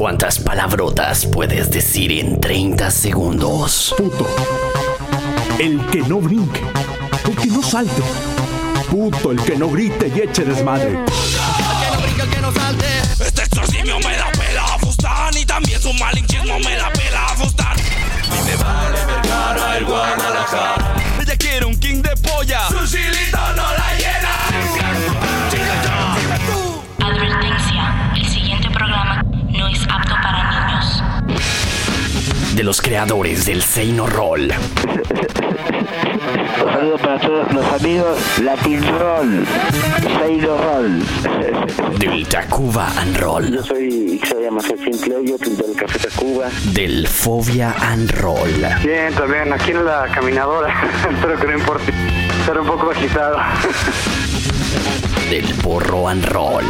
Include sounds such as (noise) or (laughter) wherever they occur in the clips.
¿Cuántas palabrotas puedes decir en 30 segundos? Puto. El que no brinque. El que no salte. Puto, el que no grite y eche desmadre. El que no brinca, el que no salte. Este exorcismo me la pela Fustán y también su malinchismo me la pela Fustán. Y me vale Vergara, el Guadalajara. De los creadores del Seino Roll, Un saludo para todos los amigos Latin Roll, Seino Roll. del Tacuba and Roll, Yo soy Ixoya Macer Sinclair, yo pinto el Café Tacuba. del Fobia and Roll, Bien, también aquí en la caminadora. (laughs) Espero que no importe. Estar un poco agitado. del Porro and Roll,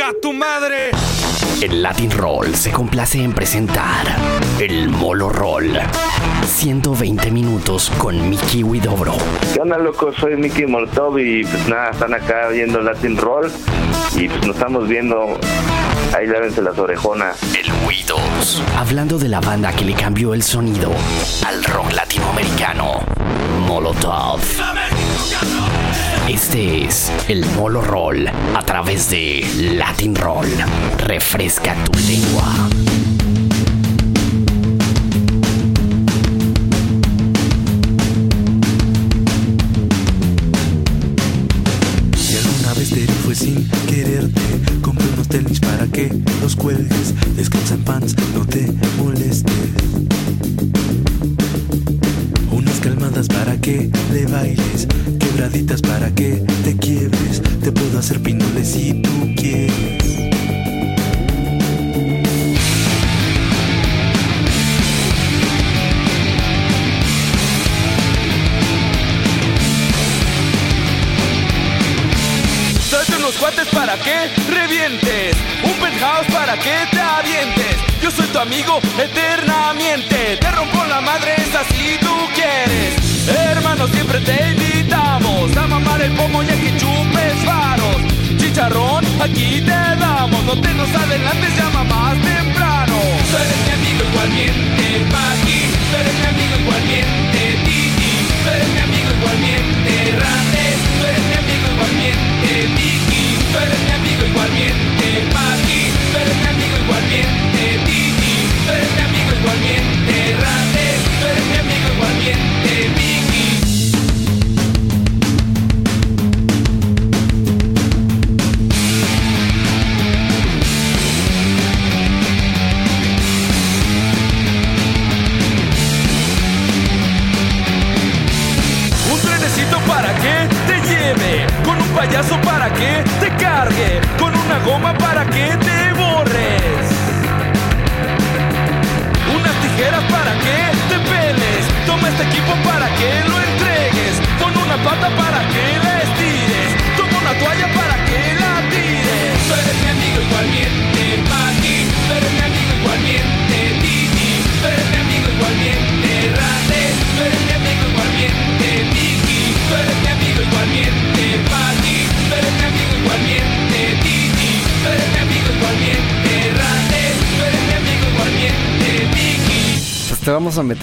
¡Chinga tu madre! el Latin Roll se complace en presentar el Molo Roll. 120 minutos con Mickey Widobro. ¿Qué onda, loco? Soy Mickey Molotov y pues nada, están acá viendo Latin Roll y pues nos estamos viendo. Ahí lávense las orejonas. El Widows. Hablando de la banda que le cambió el sonido al rock latinoamericano, Molotov. Este es el Molo Roll a través de Latin Roll. Refresca tu lengua.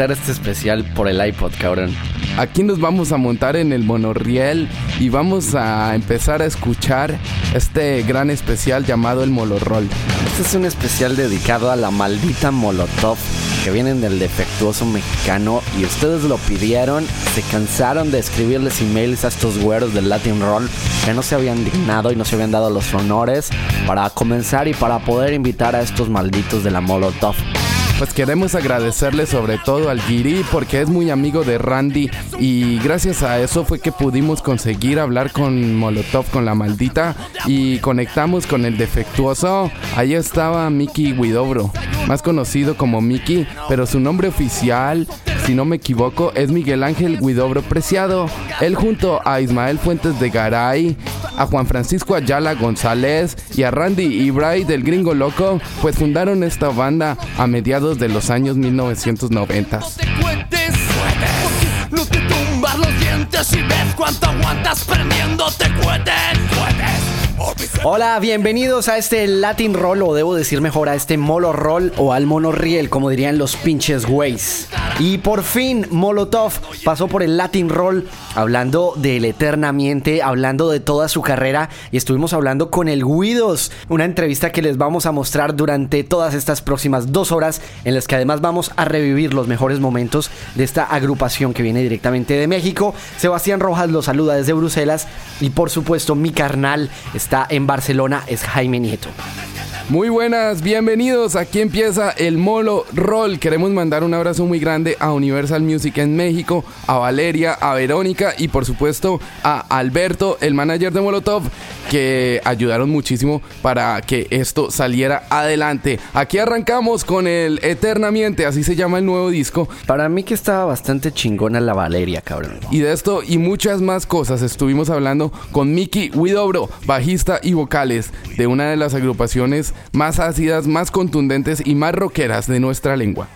Este especial por el iPod, cabrón. Aquí nos vamos a montar en el monorriel y vamos a empezar a escuchar este gran especial llamado el Molorrol. Este es un especial dedicado a la maldita Molotov que vienen del defectuoso mexicano y ustedes lo pidieron, se cansaron de escribirles emails a estos güeros del Latin Roll que no se habían dignado y no se habían dado los honores para comenzar y para poder invitar a estos malditos de la Molotov. Pues queremos agradecerle sobre todo al Giri porque es muy amigo de Randy y gracias a eso fue que pudimos conseguir hablar con Molotov, con la maldita y conectamos con el defectuoso. Ahí estaba Mickey Widobro, más conocido como Mickey, pero su nombre oficial, si no me equivoco, es Miguel Ángel Widobro Preciado. Él junto a Ismael Fuentes de Garay, a Juan Francisco Ayala González y a Randy y Bray del Gringo Loco, pues fundaron esta banda a mediados de los años 1990. cuentes Porque no te tumbas los dientes y ves cuánto aguantas Hola, bienvenidos a este Latin Roll, o debo decir mejor a este Molo Roll o al Monorriel, como dirían los pinches güeyes. Y por fin Molotov pasó por el Latin Roll hablando del Eternamente, hablando de toda su carrera y estuvimos hablando con el Guidos, una entrevista que les vamos a mostrar durante todas estas próximas dos horas en las que además vamos a revivir los mejores momentos de esta agrupación que viene directamente de México. Sebastián Rojas los saluda desde Bruselas y por supuesto mi carnal está en Barcelona, es Jaime Nieto. Muy buenas, bienvenidos. Aquí empieza el Molo Roll. Queremos mandar un abrazo muy grande a Universal Music en México, a Valeria, a Verónica y por supuesto a Alberto, el manager de Molotov, que ayudaron muchísimo para que esto saliera adelante. Aquí arrancamos con el Eternamente, así se llama el nuevo disco. Para mí que estaba bastante chingona la Valeria, cabrón. Y de esto y muchas más cosas estuvimos hablando con Miki Widobro, bajista y vocales de una de las agrupaciones más ácidas, más contundentes y más rockeras de nuestra lengua.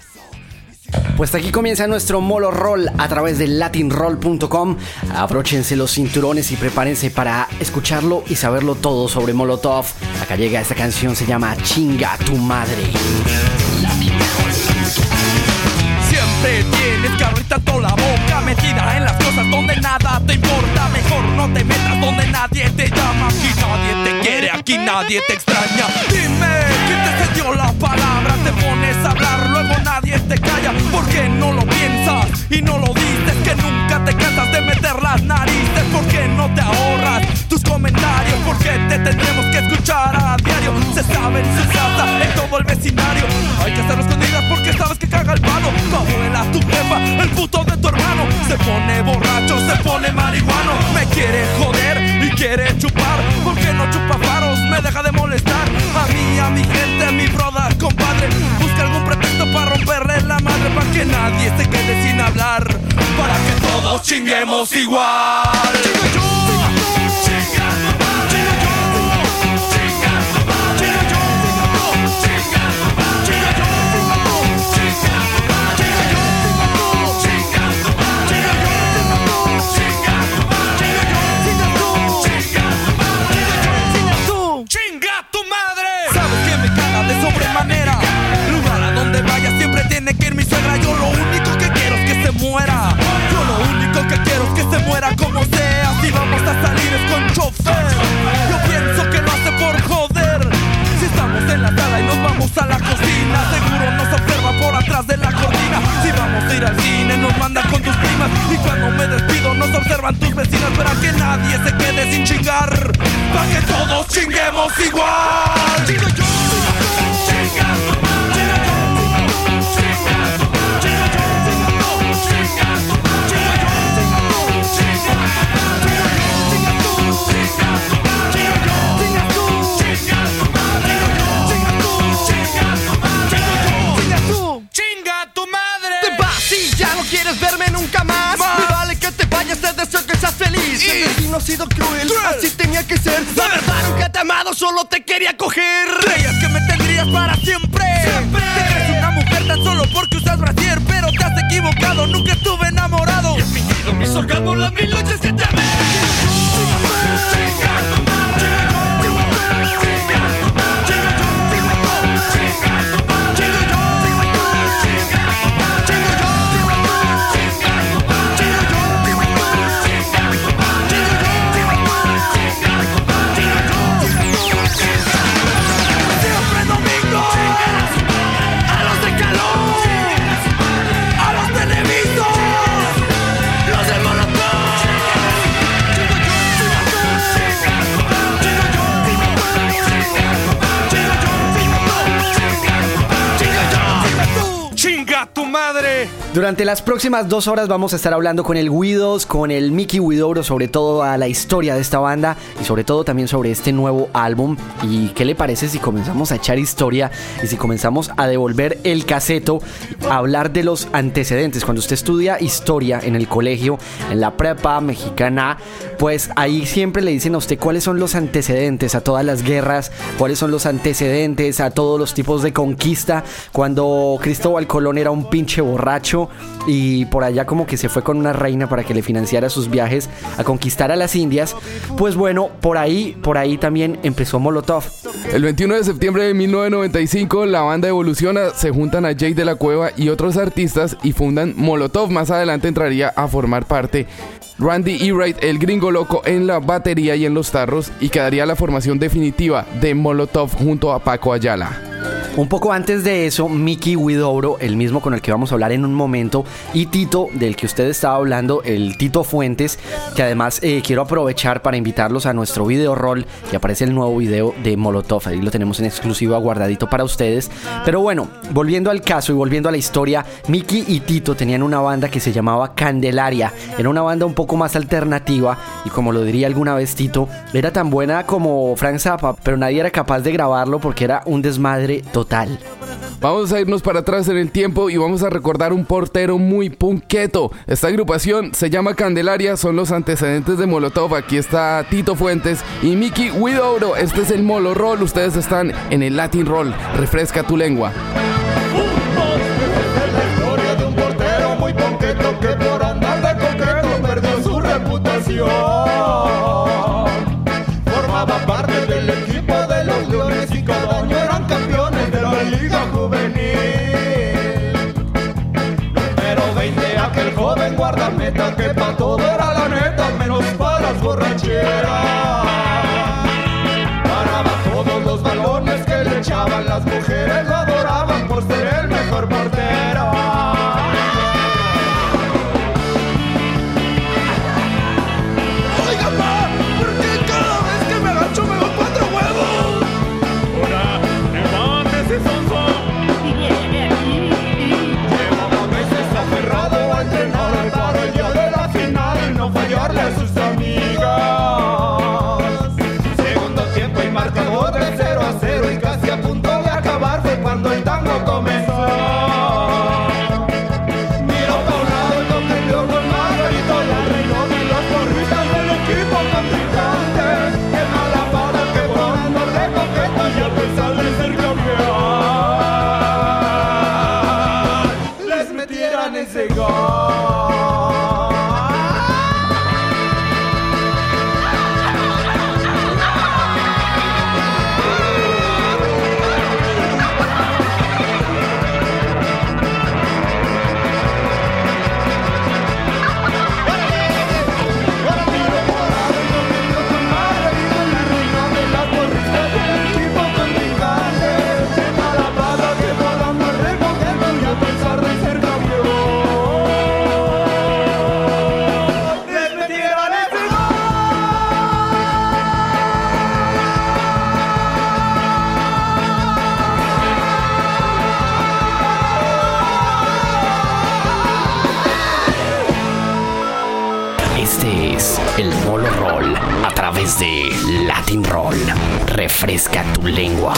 Pues aquí comienza nuestro Molo Roll a través de latinroll.com. Abróchense los cinturones y prepárense para escucharlo y saberlo todo sobre Molotov. Acá llega esta canción, se llama Chinga tu madre. Siempre tienes que abrir tanto la boca metida en las cosas donde nada te importa. Mejor no te metas donde nadie te llama. Aquí nadie te quiere, aquí nadie te extraña. Dime, ¿quién te cedió la palabra? Te pones a hablar, luego nadie te calla. ¿Por qué no lo piensas y no lo dices? Que nunca te cansas de meter las narices. ¿Por qué no te ahorras tus comentarios? ¿Por qué te tendremos que escuchar a diario? Se sabe en su en todo el vecindario. Hay que hacerlo escondidas porque sabes que caga el palo. Tu abuela, tu jefa, el puto de tu hermano. Se pone borracho, se pone marihuano. Me quiere joder y quiere chupar. ¿Por qué no chupa faros? Me deja de molestar. A mí, a mi gente, a mi broda, compadre. Busca algún pretexto para romperle la madre. Para que nadie se quede sin hablar. Para que todos chinguemos igual. ¡Chinga que ir mi suegra. Yo lo único que quiero es que se muera. Yo lo único que quiero es que se muera como sea. Si vamos a salir es con chofer. Yo pienso que lo hace por joder. Si estamos en la sala y nos vamos a la cocina, seguro nos observa por atrás de la cortina. Si vamos a ir al cine, nos mandan con tus primas. Y cuando me despido, nos observan tus vecinas. Para que nadie se quede sin chingar. Para que todos chinguemos igual. ¡Chinga te deseo que seas feliz. El destino ha sido cruel, así tenía que ser. La verdad nunca te he amado, solo te quería coger. Creías que me tendrías para siempre. Siempre. Te crees una mujer tan solo porque usas brasier, pero te has equivocado. Nunca estuve enamorado. Y he fingido mis orgasmos las mil noches que te amé. Durante las próximas dos horas vamos a estar hablando con el Guidos, con el Mickey Widobro, sobre todo a la historia de esta banda y sobre todo también sobre este nuevo álbum. ¿Y qué le parece si comenzamos a echar historia y si comenzamos a devolver el caseto, a hablar de los antecedentes? Cuando usted estudia historia en el colegio, en la prepa mexicana, pues ahí siempre le dicen a usted cuáles son los antecedentes a todas las guerras, cuáles son los antecedentes a todos los tipos de conquista. Cuando Cristóbal Colón era un pinche borracho y por allá como que se fue con una reina para que le financiara sus viajes a conquistar a las Indias, pues bueno, por ahí, por ahí también empezó Molotov. El 21 de septiembre de 1995 la banda evoluciona, se juntan a Jake de la Cueva y otros artistas y fundan Molotov. Más adelante entraría a formar parte Randy E. el gringo loco, en la batería y en los tarros y quedaría la formación definitiva de Molotov junto a Paco Ayala. Un poco antes de eso, Mickey Widobro, el mismo con el que vamos a hablar en un momento, y Tito, del que usted estaba hablando, el Tito Fuentes, que además eh, quiero aprovechar para invitarlos a nuestro video roll, que aparece el nuevo video de Molotov, ahí lo tenemos en exclusivo guardadito para ustedes. Pero bueno, volviendo al caso y volviendo a la historia, Mickey y Tito tenían una banda que se llamaba Candelaria, era una banda un poco más alternativa y como lo diría alguna vez Tito, era tan buena como Frank Zappa, pero nadie era capaz de grabarlo porque era un desmadre total. Vamos a irnos para atrás en el tiempo y vamos a recordar un portero muy punqueto. Esta agrupación se llama Candelaria, son los antecedentes de Molotov. Aquí está Tito Fuentes y Mickey Widowro. Este es el Molo Roll. Ustedes están en el Latin Roll. Refresca tu lengua. Formaba parte del equipo de los Leones y cada año eran campeones liga juvenil. Número 20, aquel joven guardameta que pa' todo era la neta, menos para las borracheras. Paraba todos los balones que le echaban, las mujeres lo adoraban por ser el mejor portero. Refresca tu lengua.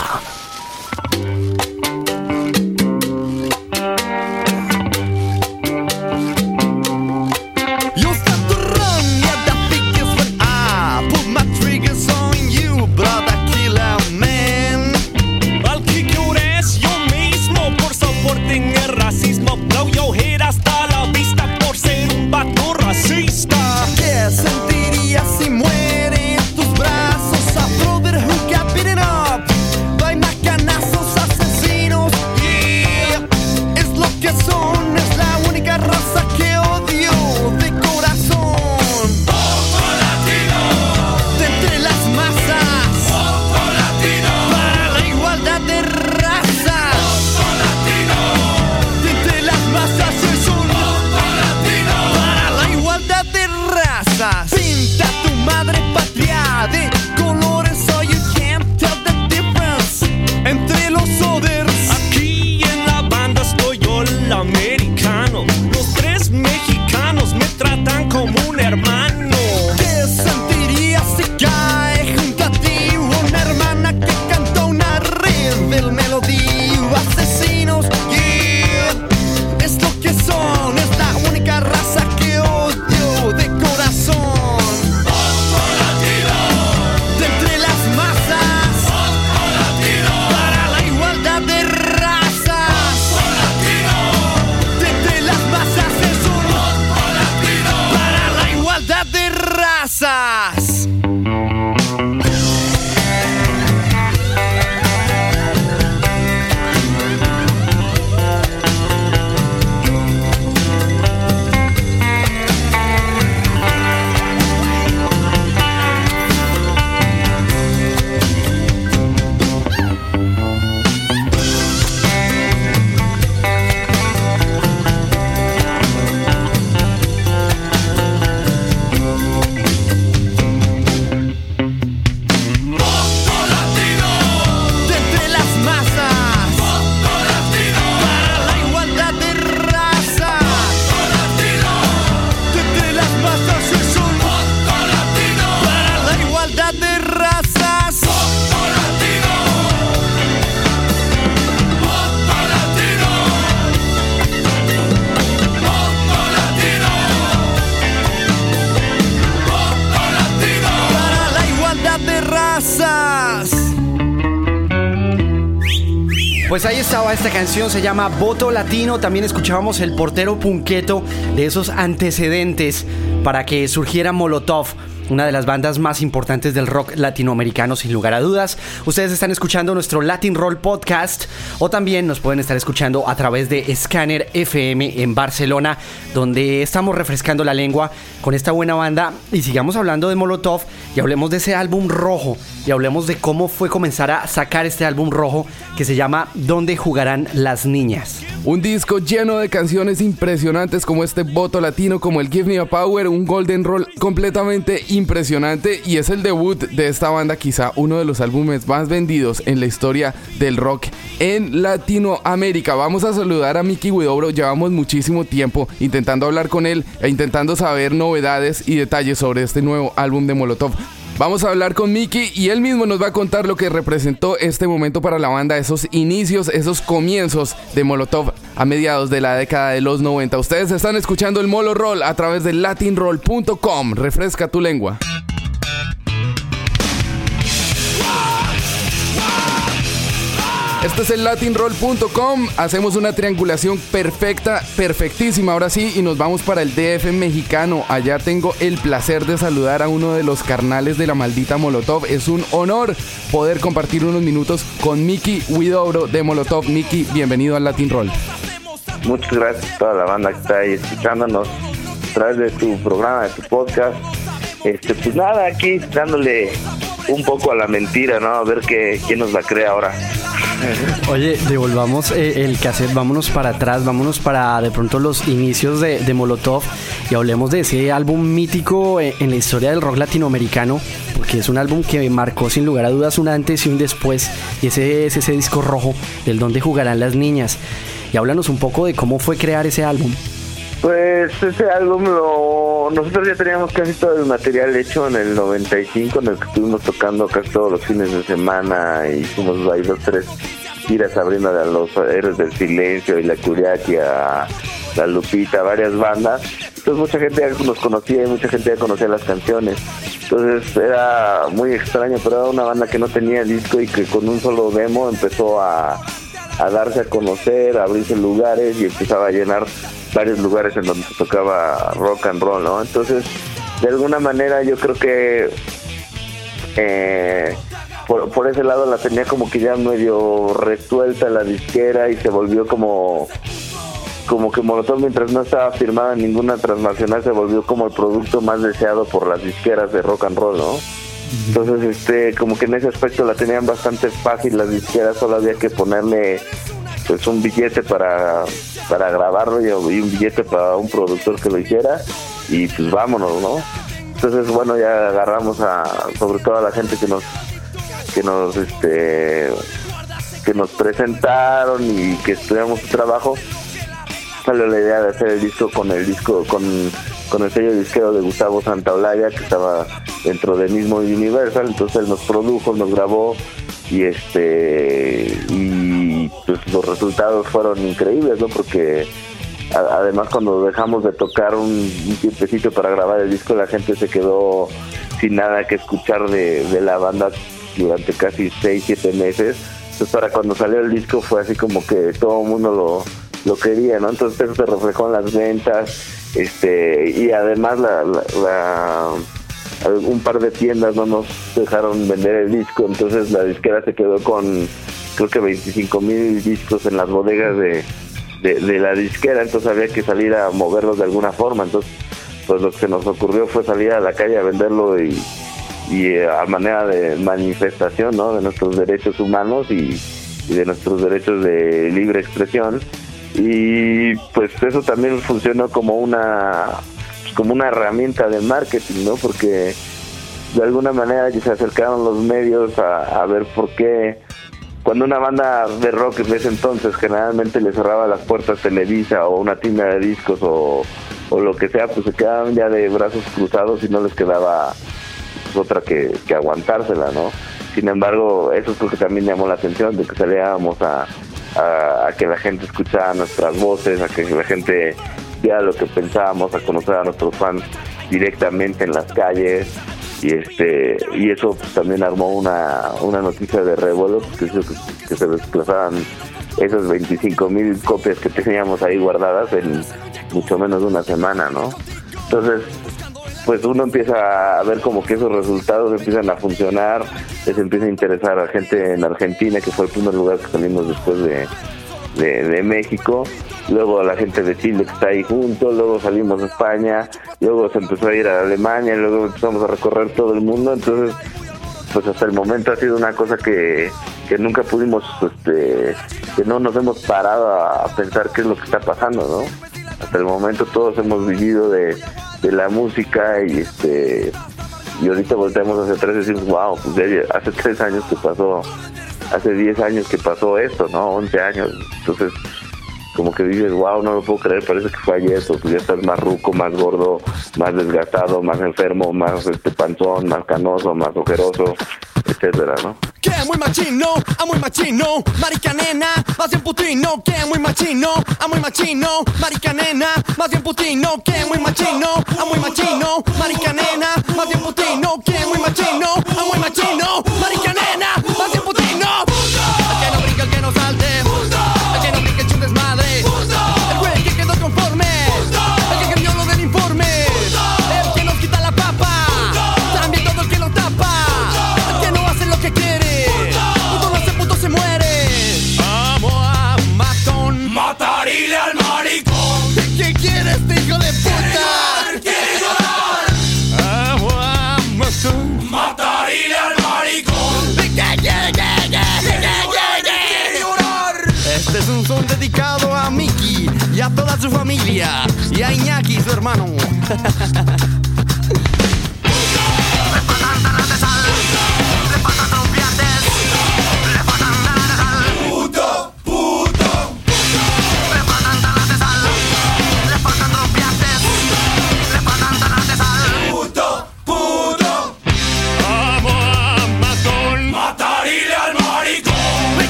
Se llama Voto Latino. También escuchábamos el portero punqueto de esos antecedentes para que surgiera Molotov una de las bandas más importantes del rock latinoamericano sin lugar a dudas. Ustedes están escuchando nuestro Latin Roll Podcast o también nos pueden estar escuchando a través de Scanner FM en Barcelona, donde estamos refrescando la lengua con esta buena banda y sigamos hablando de Molotov y hablemos de ese álbum rojo y hablemos de cómo fue comenzar a sacar este álbum rojo que se llama ¿Dónde jugarán las niñas? Un disco lleno de canciones impresionantes como este voto latino, como el Give Me a Power, un golden roll completamente impresionante y es el debut de esta banda, quizá uno de los álbumes más vendidos en la historia del rock en Latinoamérica. Vamos a saludar a Mickey Widobro, llevamos muchísimo tiempo intentando hablar con él e intentando saber novedades y detalles sobre este nuevo álbum de Molotov. Vamos a hablar con Mickey y él mismo nos va a contar lo que representó este momento para la banda, esos inicios, esos comienzos de Molotov a mediados de la década de los 90. Ustedes están escuchando el Molo Roll a través de latinroll.com. Refresca tu lengua. Este es el latinroll.com. Hacemos una triangulación perfecta, perfectísima. Ahora sí, y nos vamos para el DF mexicano. Allá tengo el placer de saludar a uno de los carnales de la maldita Molotov. Es un honor poder compartir unos minutos con Miki Widobro de Molotov. Miki, bienvenido al Latin Roll. Muchas gracias a toda la banda que está ahí escuchándonos a través de tu programa, de tu podcast. Este, pues nada, aquí dándole un poco a la mentira, ¿no? A ver qué, quién nos la cree ahora. Oye, devolvamos eh, el cassette, vámonos para atrás, vámonos para de pronto los inicios de, Molotov y hablemos de ese álbum mítico eh, en la historia del rock latinoamericano, porque es un álbum que marcó sin lugar a dudas un antes y un después, y ese es ese disco rojo del donde jugarán las niñas. Y háblanos un poco de cómo fue crear ese álbum. Pues ese álbum lo... Nosotros ya teníamos casi todo el material hecho en el 95, en el que estuvimos tocando casi todos los fines de semana y hicimos ahí dos, tres giras abriendo a los héroes del silencio y la Curiaquia, la Lupita, varias bandas. Entonces mucha gente ya nos conocía y mucha gente ya conocía las canciones. Entonces era muy extraño, pero era una banda que no tenía disco y que con un solo demo empezó a, a darse a conocer, a abrirse lugares y empezaba a llenar varios lugares en donde se tocaba rock and roll, ¿no? Entonces, de alguna manera yo creo que eh, por, por, ese lado la tenía como que ya medio resuelta la disquera y se volvió como como que Molotov mientras no estaba firmada ninguna transnacional se volvió como el producto más deseado por las disqueras de rock and roll, ¿no? Entonces, este, como que en ese aspecto la tenían bastante fácil las disqueras, solo había que ponerle pues un billete para, para grabarlo y, un billete para un productor que lo hiciera y pues vámonos, ¿no? Entonces, bueno, ya agarramos a sobre todo a la gente que nos que nos este que nos presentaron y que estudiamos su trabajo salió la idea de hacer el disco con el disco con, con el sello disquero de Gustavo Santaolalla que estaba dentro del mismo Universal entonces él nos produjo nos grabó y este y pues los resultados fueron increíbles no porque además cuando dejamos de tocar un, un, tiempecito para grabar el disco la gente se quedó sin nada que escuchar de, de la banda durante casi 6, 7 meses entonces para cuando salió el disco fue así como que todo el mundo lo lo quería, ¿no? Entonces eso se reflejó en las ventas, este, y además la, la, la, un par de tiendas no nos dejaron vender el disco, entonces la disquera se quedó con creo que 25 mil discos en las bodegas de, de, la disquera, entonces había que salir a moverlos de alguna forma, entonces pues lo que se nos ocurrió fue salir a la calle a venderlo y, y a manera de manifestación, ¿no? De nuestros derechos humanos y de nuestros derechos de libre expresión y pues eso también funcionó como una como una herramienta de marketing no porque de alguna manera se acercaron los medios a, a, ver por qué cuando una banda de rock en ese entonces generalmente le cerraba las puertas Televisa o una tienda de discos o, o lo que sea pues se quedaban ya de brazos cruzados y no les quedaba otra que, que aguantársela no sin embargo eso es lo que también llamó la atención de que salíamos a a, a, que la gente escuchara nuestras voces, a que la gente viera lo que pensábamos, a conocer a nuestros fans directamente en las calles. Y, este, y eso pues, también armó una, una noticia de revuelo, que, que, que se desplazaran esas 25 mil copias que teníamos ahí guardadas en mucho menos de una semana, ¿no? Entonces, pues uno empieza a ver como que esos resultados empiezan a funcionar, les empieza a interesar a gente en Argentina, que fue el primer lugar que salimos después de, de, México, luego a la gente de Chile que está ahí junto, luego salimos a España, luego se empezó a ir a Alemania, luego empezamos a recorrer todo el mundo, entonces pues hasta el momento ha sido una cosa que, que nunca pudimos, este, que no nos hemos parado a pensar qué es lo que está pasando, ¿no? Hasta el momento todos hemos vivido de, de la música y este y ahorita volteamos hacia atrás y decimos, wow, pues ya hace tres años que pasó, hace diez años que pasó esto, ¿no? Once años. Entonces, como que dices, wow, no lo puedo creer, parece que fue ayer, pues ya estás más ruco, más gordo, más desgastado, más enfermo, más este panzón, más canoso, más ojeroso, etcétera, ¿no? Que muy machino, a muy machino, marica nena, más bien putino, que muy machino, a muy machino, marica nena, más bien putino, que muy machino, a muy machino, marica nena, más bien putino. hermano. (laughs)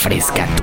fresca.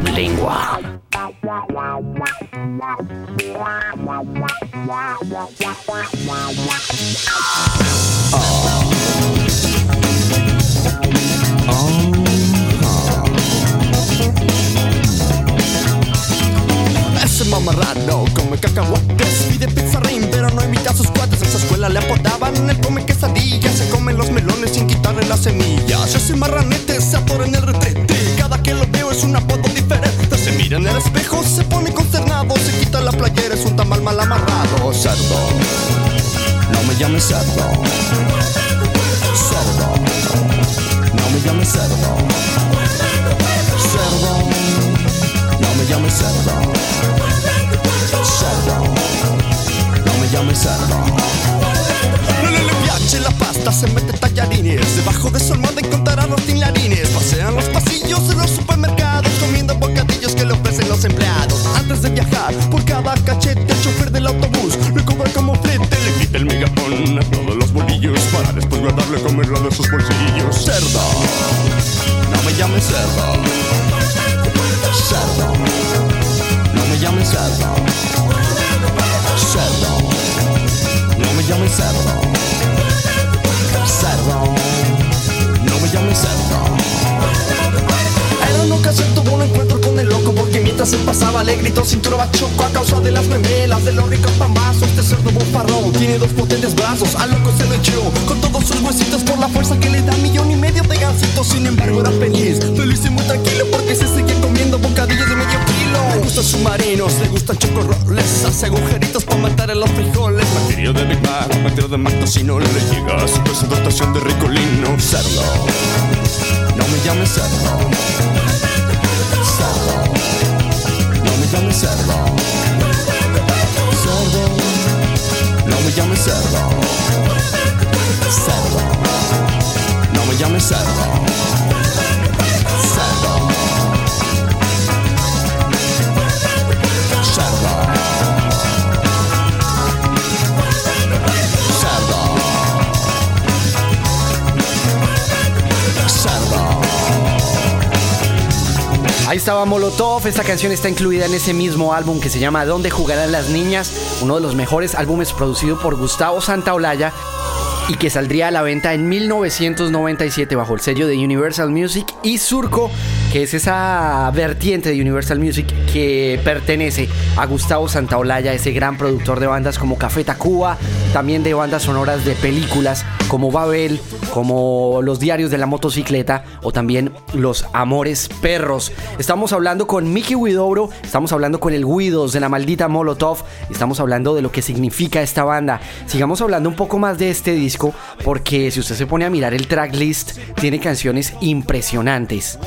Estaba Molotov, esta canción está incluida en ese mismo álbum que se llama ¿Dónde jugarán las niñas? Uno de los mejores álbumes producido por Gustavo Santaolalla y que saldría a la venta en 1997 bajo el sello de Universal Music y Surco, que es esa vertiente de Universal Music que pertenece a Gustavo Santaolalla, ese gran productor de bandas como Café Tacuba, también de bandas sonoras de películas como Babel, como Los Diarios de la Motocicleta o también Los Amores Perros. Estamos hablando con Mickey Widobro, estamos hablando con el Guidos de la maldita Molotov, estamos hablando de lo que significa esta banda. Sigamos hablando un poco más de este disco porque si usted se pone a mirar el tracklist, tiene canciones impresionantes.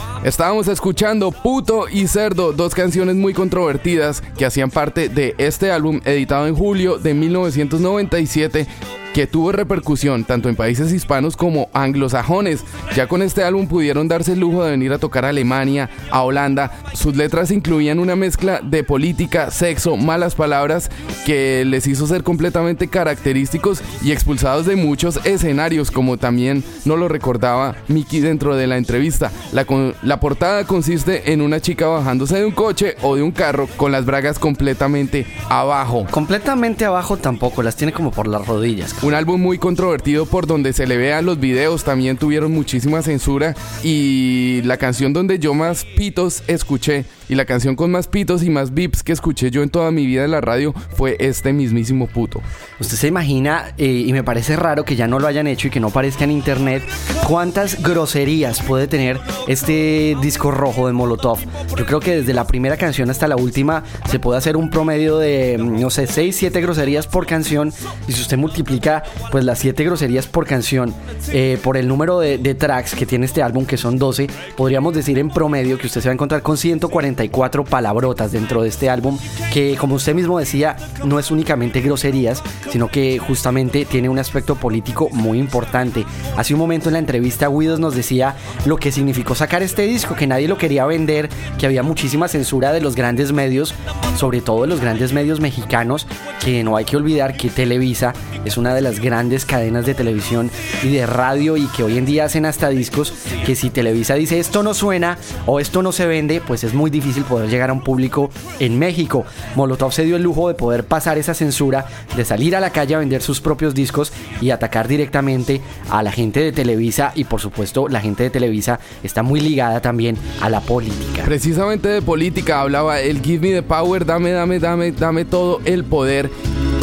Estábamos escuchando Puto y Cerdo, dos canciones muy controvertidas que hacían parte de este álbum editado en julio de 1997 que tuvo repercusión tanto en países hispanos como anglosajones. Ya con este álbum pudieron darse el lujo de venir a tocar a Alemania, a Holanda. Sus letras incluían una mezcla de política, sexo, malas palabras que les hizo ser completamente característicos y expulsados de muchos escenarios, como también no lo recordaba Mickey dentro de la entrevista. La, la portada consiste en una chica bajándose de un coche o de un carro con las bragas completamente abajo. Completamente abajo tampoco, las tiene como por las rodillas. Un álbum muy controvertido por donde se le vean los videos, también tuvieron muchísima censura y la canción donde yo más pitos escuché y la canción con más pitos y más bips que escuché yo en toda mi vida en la radio fue este mismísimo puto. Usted se imagina, eh, y me parece raro que ya no lo hayan hecho y que no aparezca en internet, cuántas groserías puede tener este disco rojo de Molotov. Yo creo que desde la primera canción hasta la última se puede hacer un promedio de, no sé, 6, 7 groserías por canción. Y si usted multiplica pues las 7 groserías por canción eh, por el número de tracks que tiene este álbum, que son 12, podríamos decir en promedio que usted se va a encontrar con 140 cuatro palabrotas dentro de este álbum que como usted mismo decía no es únicamente groserías sino que justamente tiene un aspecto político muy importante. Hace un momento en la entrevista Guidos nos decía lo que significó sacar este disco que nadie lo quería vender que había muchísima censura de los grandes medios sobre todo de los grandes medios mexicanos que no hay que olvidar que Televisa es una de las grandes cadenas de televisión y de radio y que hoy en día hacen hasta discos que si Televisa dice esto no suena o esto no se vende pues es muy difícil poder llegar a un público en México. Molotov se dio el lujo de poder pasar esa censura, de salir a la calle a vender sus propios discos y atacar directamente a la gente de Televisa y por supuesto la gente de Televisa está muy ligada también a la política. Precisamente de política hablaba el Give Me the Power, dame, dame, dame, dame todo el poder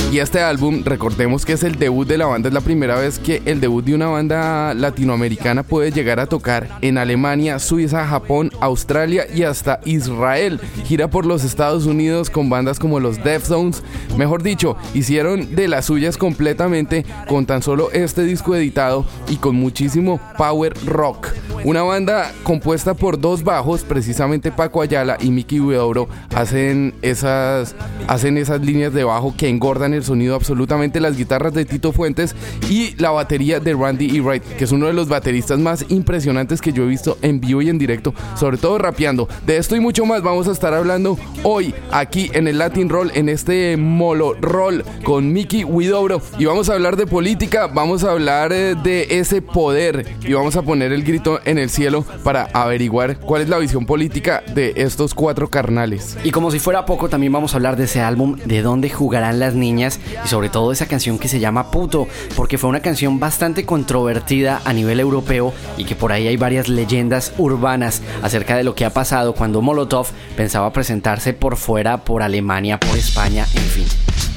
y este álbum, recordemos que es el debut de la banda, es la primera vez que el debut de una banda latinoamericana puede llegar a tocar en Alemania, Suiza, Japón, Australia y hasta Israel. Gira por los Estados Unidos con bandas como los Deftones. Mejor dicho, hicieron de las suyas completamente con tan solo este disco editado y con muchísimo power rock. Una banda compuesta por dos bajos, precisamente Paco Ayala y Mickey Huidobro hacen esas, hacen esas líneas de bajo que engordan el sonido absolutamente, las guitarras de Tito Fuentes y la batería de Randy E. Wright, que es uno de los bateristas más impresionantes que yo he visto en vivo y en directo, sobre todo rapeando. De esto y mucho más vamos a estar hablando hoy aquí en el Latin Roll, en este Molo Roll con Mickey Huidobro y vamos a hablar de política, vamos a hablar eh, de ese poder y vamos a poner el grito en el cielo para averiguar cuál es la visión política de estos cuatro carnales. Y como si fuera poco, también vamos a hablar de ese álbum, de dónde jugarán las niñas y sobre todo esa canción que se llama Puto, porque fue una canción bastante controvertida a nivel europeo y que por ahí hay varias leyendas urbanas acerca de lo que ha pasado cuando Molotov pensaba presentarse por fuera, por Alemania, por España, en fin.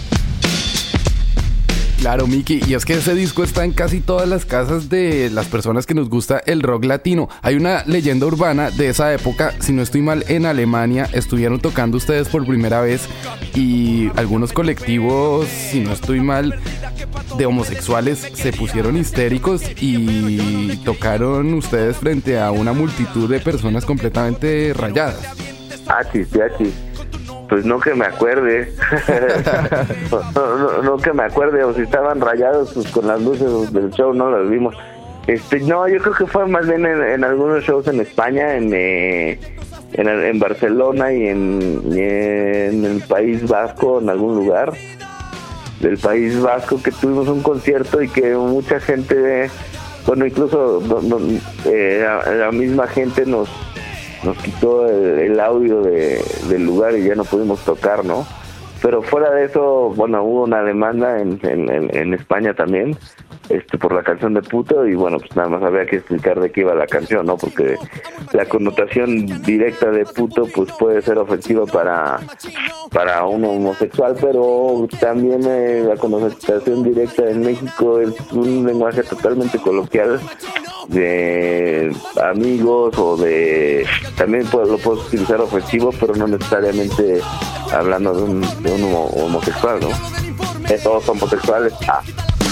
Claro, Miki, y es que ese disco está en casi todas las casas de las personas que nos gusta el rock latino. Hay una leyenda urbana de esa época, si no estoy mal, en Alemania estuvieron tocando ustedes por primera vez y algunos colectivos, si no estoy mal, de homosexuales se pusieron histéricos y tocaron ustedes frente a una multitud de personas completamente rayadas. Achis, achis. Pues no que me acuerde. (laughs) no, no, no, que me acuerde. O si estaban rayados pues con las luces del show, no las vimos. Este, no, yo creo que fue más bien en, en algunos shows en España, en, eh, en, en, Barcelona y en, y en el País Vasco, en algún lugar del País Vasco, que tuvimos un concierto y que mucha gente, bueno, incluso no, eh, la misma gente nos nos quitó el, audio de, del lugar y ya no pudimos tocar, ¿no? Pero fuera de eso, bueno, hubo una demanda en, en- en España también este por la canción de puto y bueno, pues nada más había que explicar de qué iba la canción, ¿no? Porque la connotación directa de puto pues puede ser ofensiva para para un homosexual, pero también eh, la connotación directa en México es un lenguaje totalmente coloquial de amigos o de también puedo- lo puedes utilizar ofensivo pero no necesariamente hablando de un, de un homo- homosexual no Eh, todos homosexuales ah.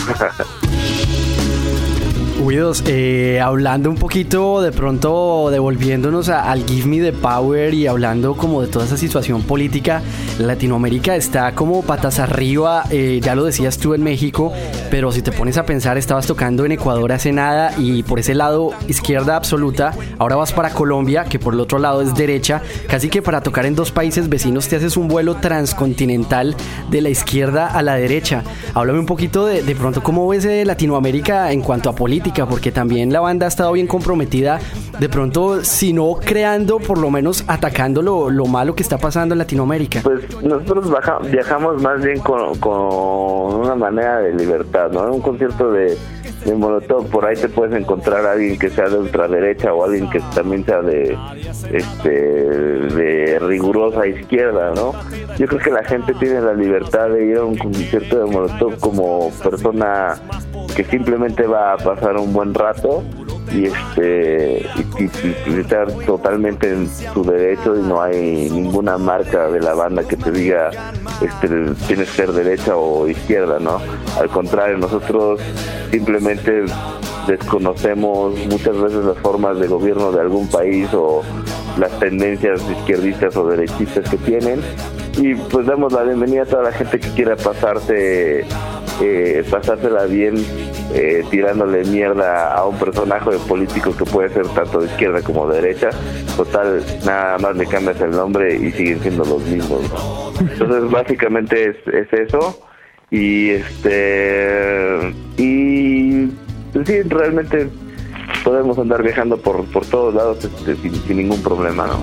(laughs) Huidos, eh, hablando un poquito de pronto, devolviéndonos a- al Give Me the Power y hablando como de toda esa situación política, Latinoamérica está como patas arriba, eh, ya lo decías tú en México, pero si te pones a pensar, estabas tocando en Ecuador hace nada y por ese lado izquierda absoluta, ahora vas para Colombia, que por el otro lado es derecha, casi que para tocar en dos países vecinos te haces un vuelo transcontinental de la izquierda a la derecha. Háblame un poquito de, de pronto cómo ves eh, Latinoamérica en cuanto a política, porque también la banda ha estado bien comprometida, de pronto, si no creando, por lo menos atacando lo, lo malo que está pasando en Latinoamérica. Pues nosotros baja- viajamos más bien con, con una manera de libertad, ¿no? En un concierto de, de Molotov, por ahí te puedes encontrar a alguien que sea de ultraderecha o alguien que también sea de, este, de rigurosa izquierda, ¿no? Yo creo que la gente tiene la libertad de ir a un concierto de Molotov como persona que simplemente va a pasar un buen rato y este y, estar totalmente en su derecho y no hay ninguna marca de la banda que te diga este tienes que ser derecha o izquierda no al contrario nosotros simplemente desconocemos muchas veces las formas de gobierno de algún país o las tendencias izquierdistas o derechistas que tienen y pues damos la bienvenida a toda la gente que quiera pasarse eh, pasársela bien eh, tirándole mierda a un personaje político que puede ser tanto de izquierda como de derecha. Total, nada más le cambias el nombre y siguen siendo los mismos. Entonces, (laughs) básicamente es, es eso. Y este. Y. pues sí, realmente podemos andar viajando por, por todos lados este, sin, sin ningún problema, ¿no?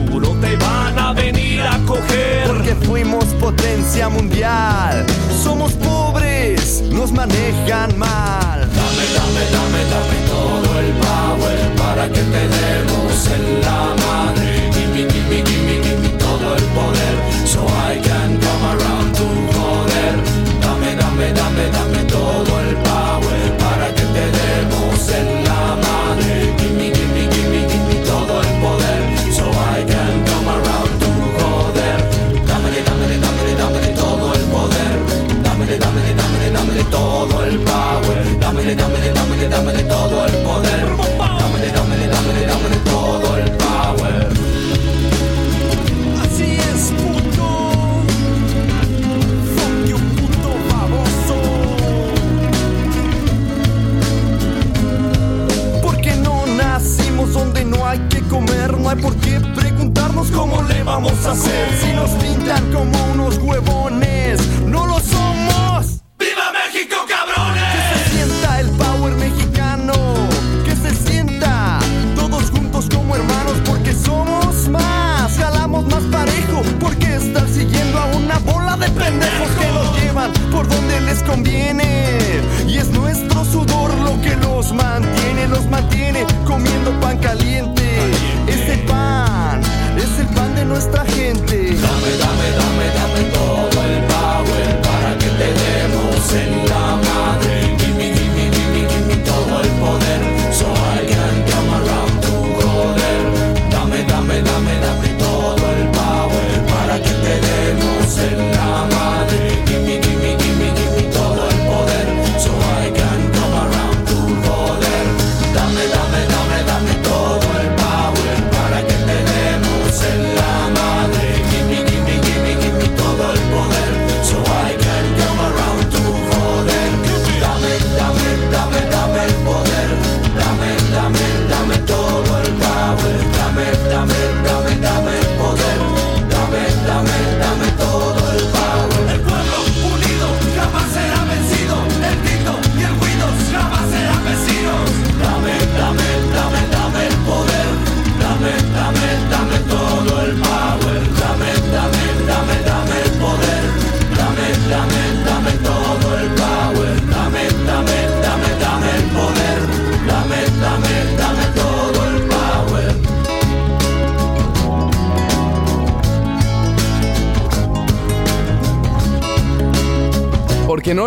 te van a venir a coger. Porque fuimos potencia mundial. Somos pobres, nos manejan mal. Dame, dame, dame, dame todo el power para que te demos en la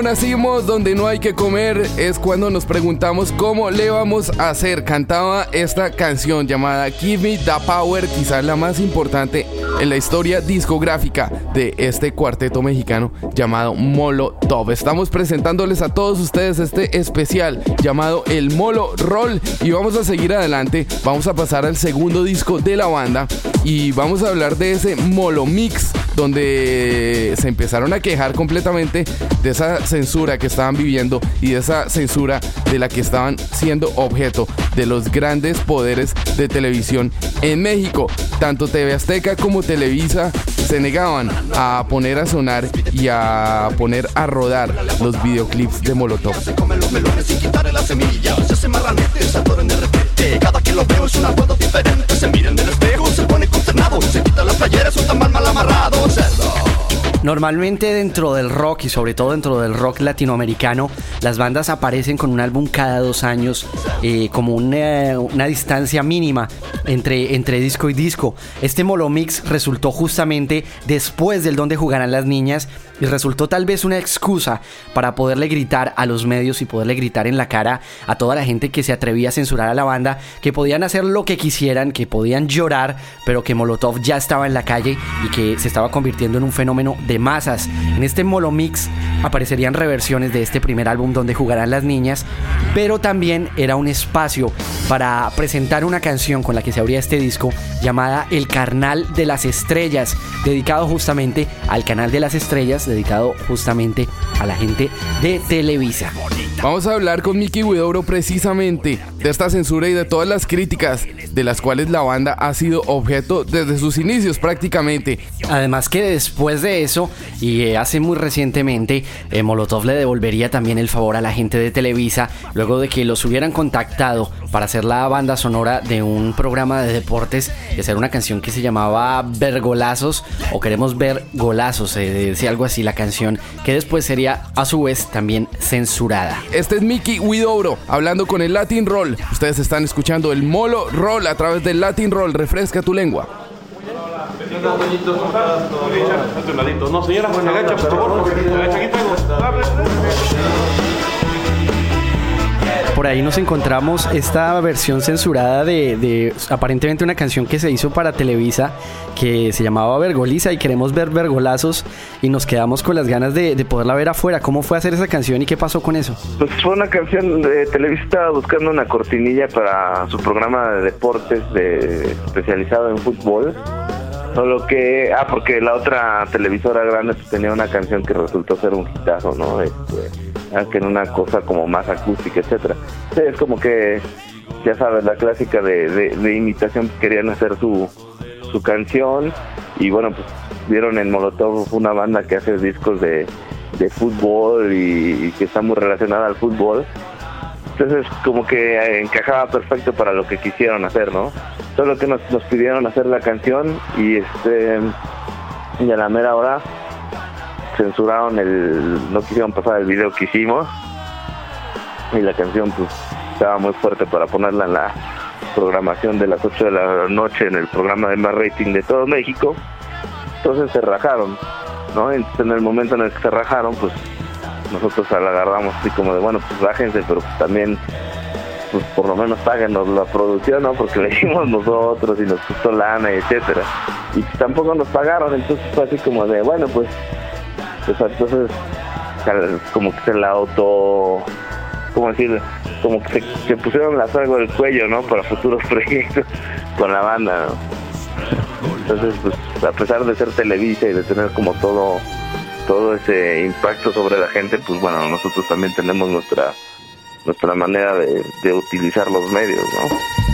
nacimos donde no hay que comer es cuando nos preguntamos cómo le vamos a hacer. Cantaba esta canción llamada Give Me the Power, quizás la más importante en la historia discográfica de este cuarteto mexicano llamado Molotov. Estamos presentándoles a todos ustedes este especial llamado El Molo Roll y vamos a seguir adelante. Vamos a pasar al segundo disco de la banda y vamos a hablar de ese Molo Mix donde se empezaron a quejar completamente de esa censura que estaban viviendo y de esa censura de la que estaban siendo objeto de los grandes poderes de televisión en México. Tanto TV Azteca como Televisa se negaban a poner a sonar y a poner a rodar los videoclips de Molotov. De. Cada que lo veo es un acuerdo diferente. Se mira en Normalmente dentro del rock y sobre todo dentro del rock latinoamericano, las bandas aparecen con un álbum cada dos años, eh, como una, distancia mínima entre, entre disco y disco. Este Molomix resultó justamente después del Donde Jugarán las Niñas y resultó tal vez una excusa para poderle gritar a los medios y poderle gritar en la cara a toda la gente que se atrevía a censurar a la banda, que podían hacer lo que quisieran, que podían llorar, pero que Molotov ya estaba en la calle y que se estaba convirtiendo en un fenómeno de masas. En este Molomix aparecerían reversiones de este primer álbum donde jugarán las niñas, pero también era un espacio para presentar una canción con la que se abría este disco llamada El Carnal de las Estrellas, dedicado justamente al Canal de las Estrellas, dedicado justamente a la gente de Televisa. Vamos a hablar con Mickey Widobro precisamente de esta censura y de todas las críticas de las cuales la banda ha sido objeto desde sus inicios prácticamente. Además que después de eso, y eh, hace muy recientemente, eh, Molotov le devolvería también el favor a la gente de Televisa, luego de que los hubieran contactado para hacer la banda sonora de un programa de deportes y hacer una canción que se llamaba Ver Golazos, o Queremos Ver Golazos, se decía algo así la canción, que después sería a su vez también censurada. Este es Mickey Widobro hablando con el Latin Roll. Ustedes están escuchando el Molo Roll a través del Latin Roll. Refresca tu lengua. Por ahí nos encontramos esta versión censurada de, de aparentemente una canción que se hizo para Televisa que se llamaba Vergoliza y queremos ver Vergolazos y nos quedamos con las ganas de, de poderla ver afuera. ¿Cómo fue hacer esa canción y qué pasó con eso? Pues fue una canción de Televisa buscando una cortinilla para su programa de deportes de, especializado en fútbol. Solo que, ah, porque la otra televisora grande pues, tenía una canción que resultó ser un hitazo, ¿no? Este, ah, que en una cosa como más acústica, etcétera. Es como que, ya sabes, la clásica de, de, imitación, querían hacer su, su canción y bueno, pues vieron en Molotov una banda que hace discos de, de fútbol y, que está muy relacionada al fútbol. Entonces como que encajaba perfecto para lo que quisieron hacer, ¿no? Solo que nos, nos pidieron hacer la canción y este y a la mera hora censuraron el, no quisieron pasar el video que hicimos y la canción pues estaba muy fuerte para ponerla en la programación de las 8 de la noche en el programa de más rating de todo México. Entonces se rajaron, ¿no? En el momento en el que se rajaron, pues nosotros la agarramos así como de, bueno, pues bájense, pero pues también, pues por lo menos páguenos la producción, ¿no? Porque le hicimos nosotros y nos costó lana, y etcétera. Y tampoco nos pagaron, entonces fue así como de, bueno, pues, entonces como que se la auto, ¿cómo decir? Como que se, pusieron la soga del cuello, ¿no? Para futuros (laughs) proyectos con la banda, ¿no? Entonces, pues, a pesar de ser Televisa y de tener como todo todo ese impacto sobre la gente, pues bueno, nosotros también tenemos nuestra nuestra manera de, de utilizar los medios, ¿no?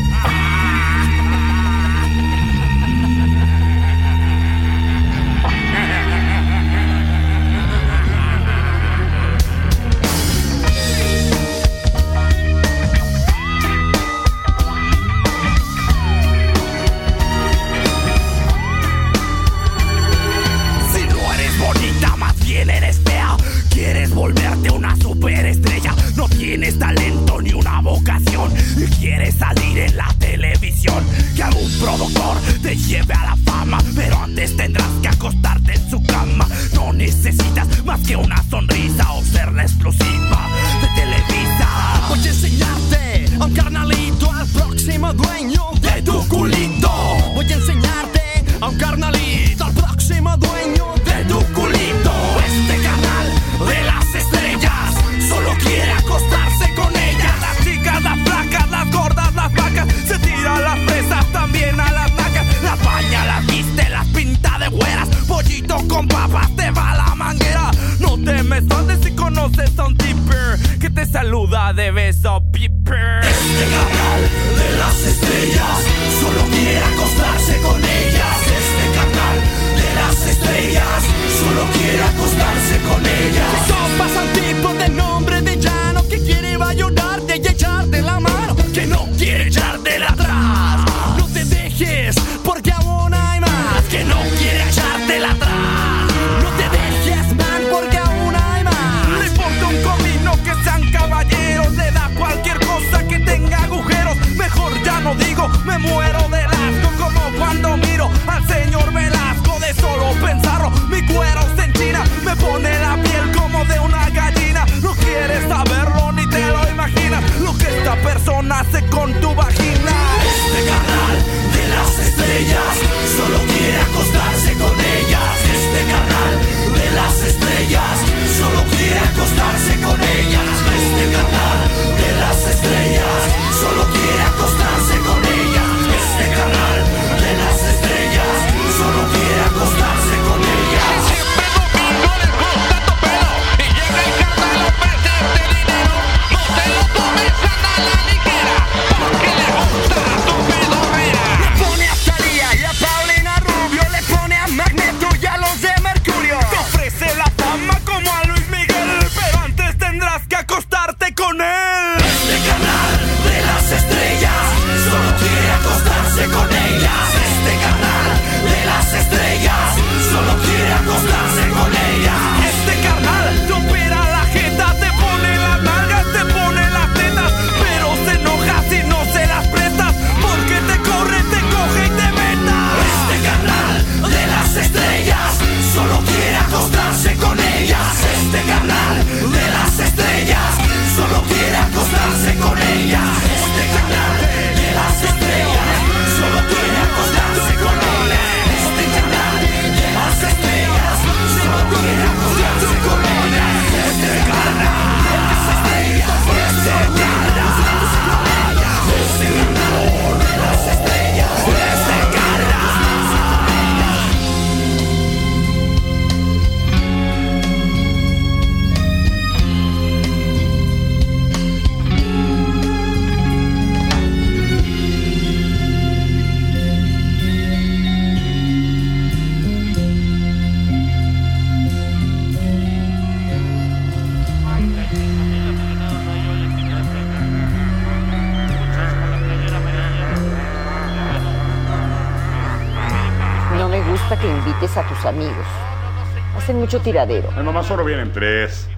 mucho tiradero. En mamá solo vienen tres.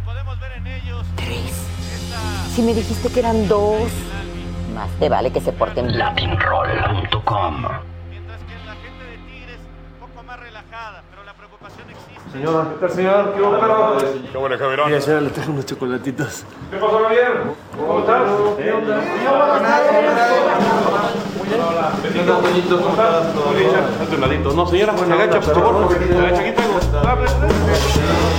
¿Tres? Si me dijiste que eran dos. Más te vale que se porten bien. Latinroll.com Señora, ¿qué tal, señor? ¿Qué hubo, perro? ¿Qué bueno, Mira, señora, le traje unos chocolatitos. ¿Qué pasó, Javier? ¿Cómo estás? Bien, Hola, hola. ¿Qué ¿Cómo estás? Todo bien. Un ladito. No, señora, Tá,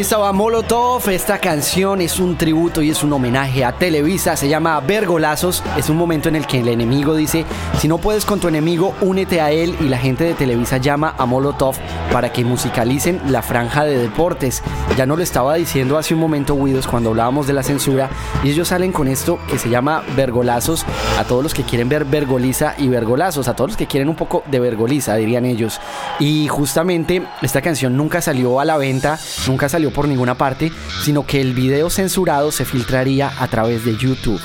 Ahí estaba Molotov, esta canción es un tributo y es un homenaje a Televisa, se llama Vergolazos, es un momento en el que el enemigo dice, si no puedes con tu enemigo, únete a él y la gente de Televisa llama a Molotov para que musicalicen la franja de deportes. Ya no lo estaba diciendo hace un momento Guidos cuando hablábamos de la censura y ellos salen con esto que se llama Vergolazos a todos los que quieren ver Vergoliza y Vergolazos, a todos los que quieren un poco de Vergoliza, dirían ellos. Y justamente esta canción nunca salió a la venta, nunca salió por ninguna parte, sino que el video censurado se filtraría a través de YouTube.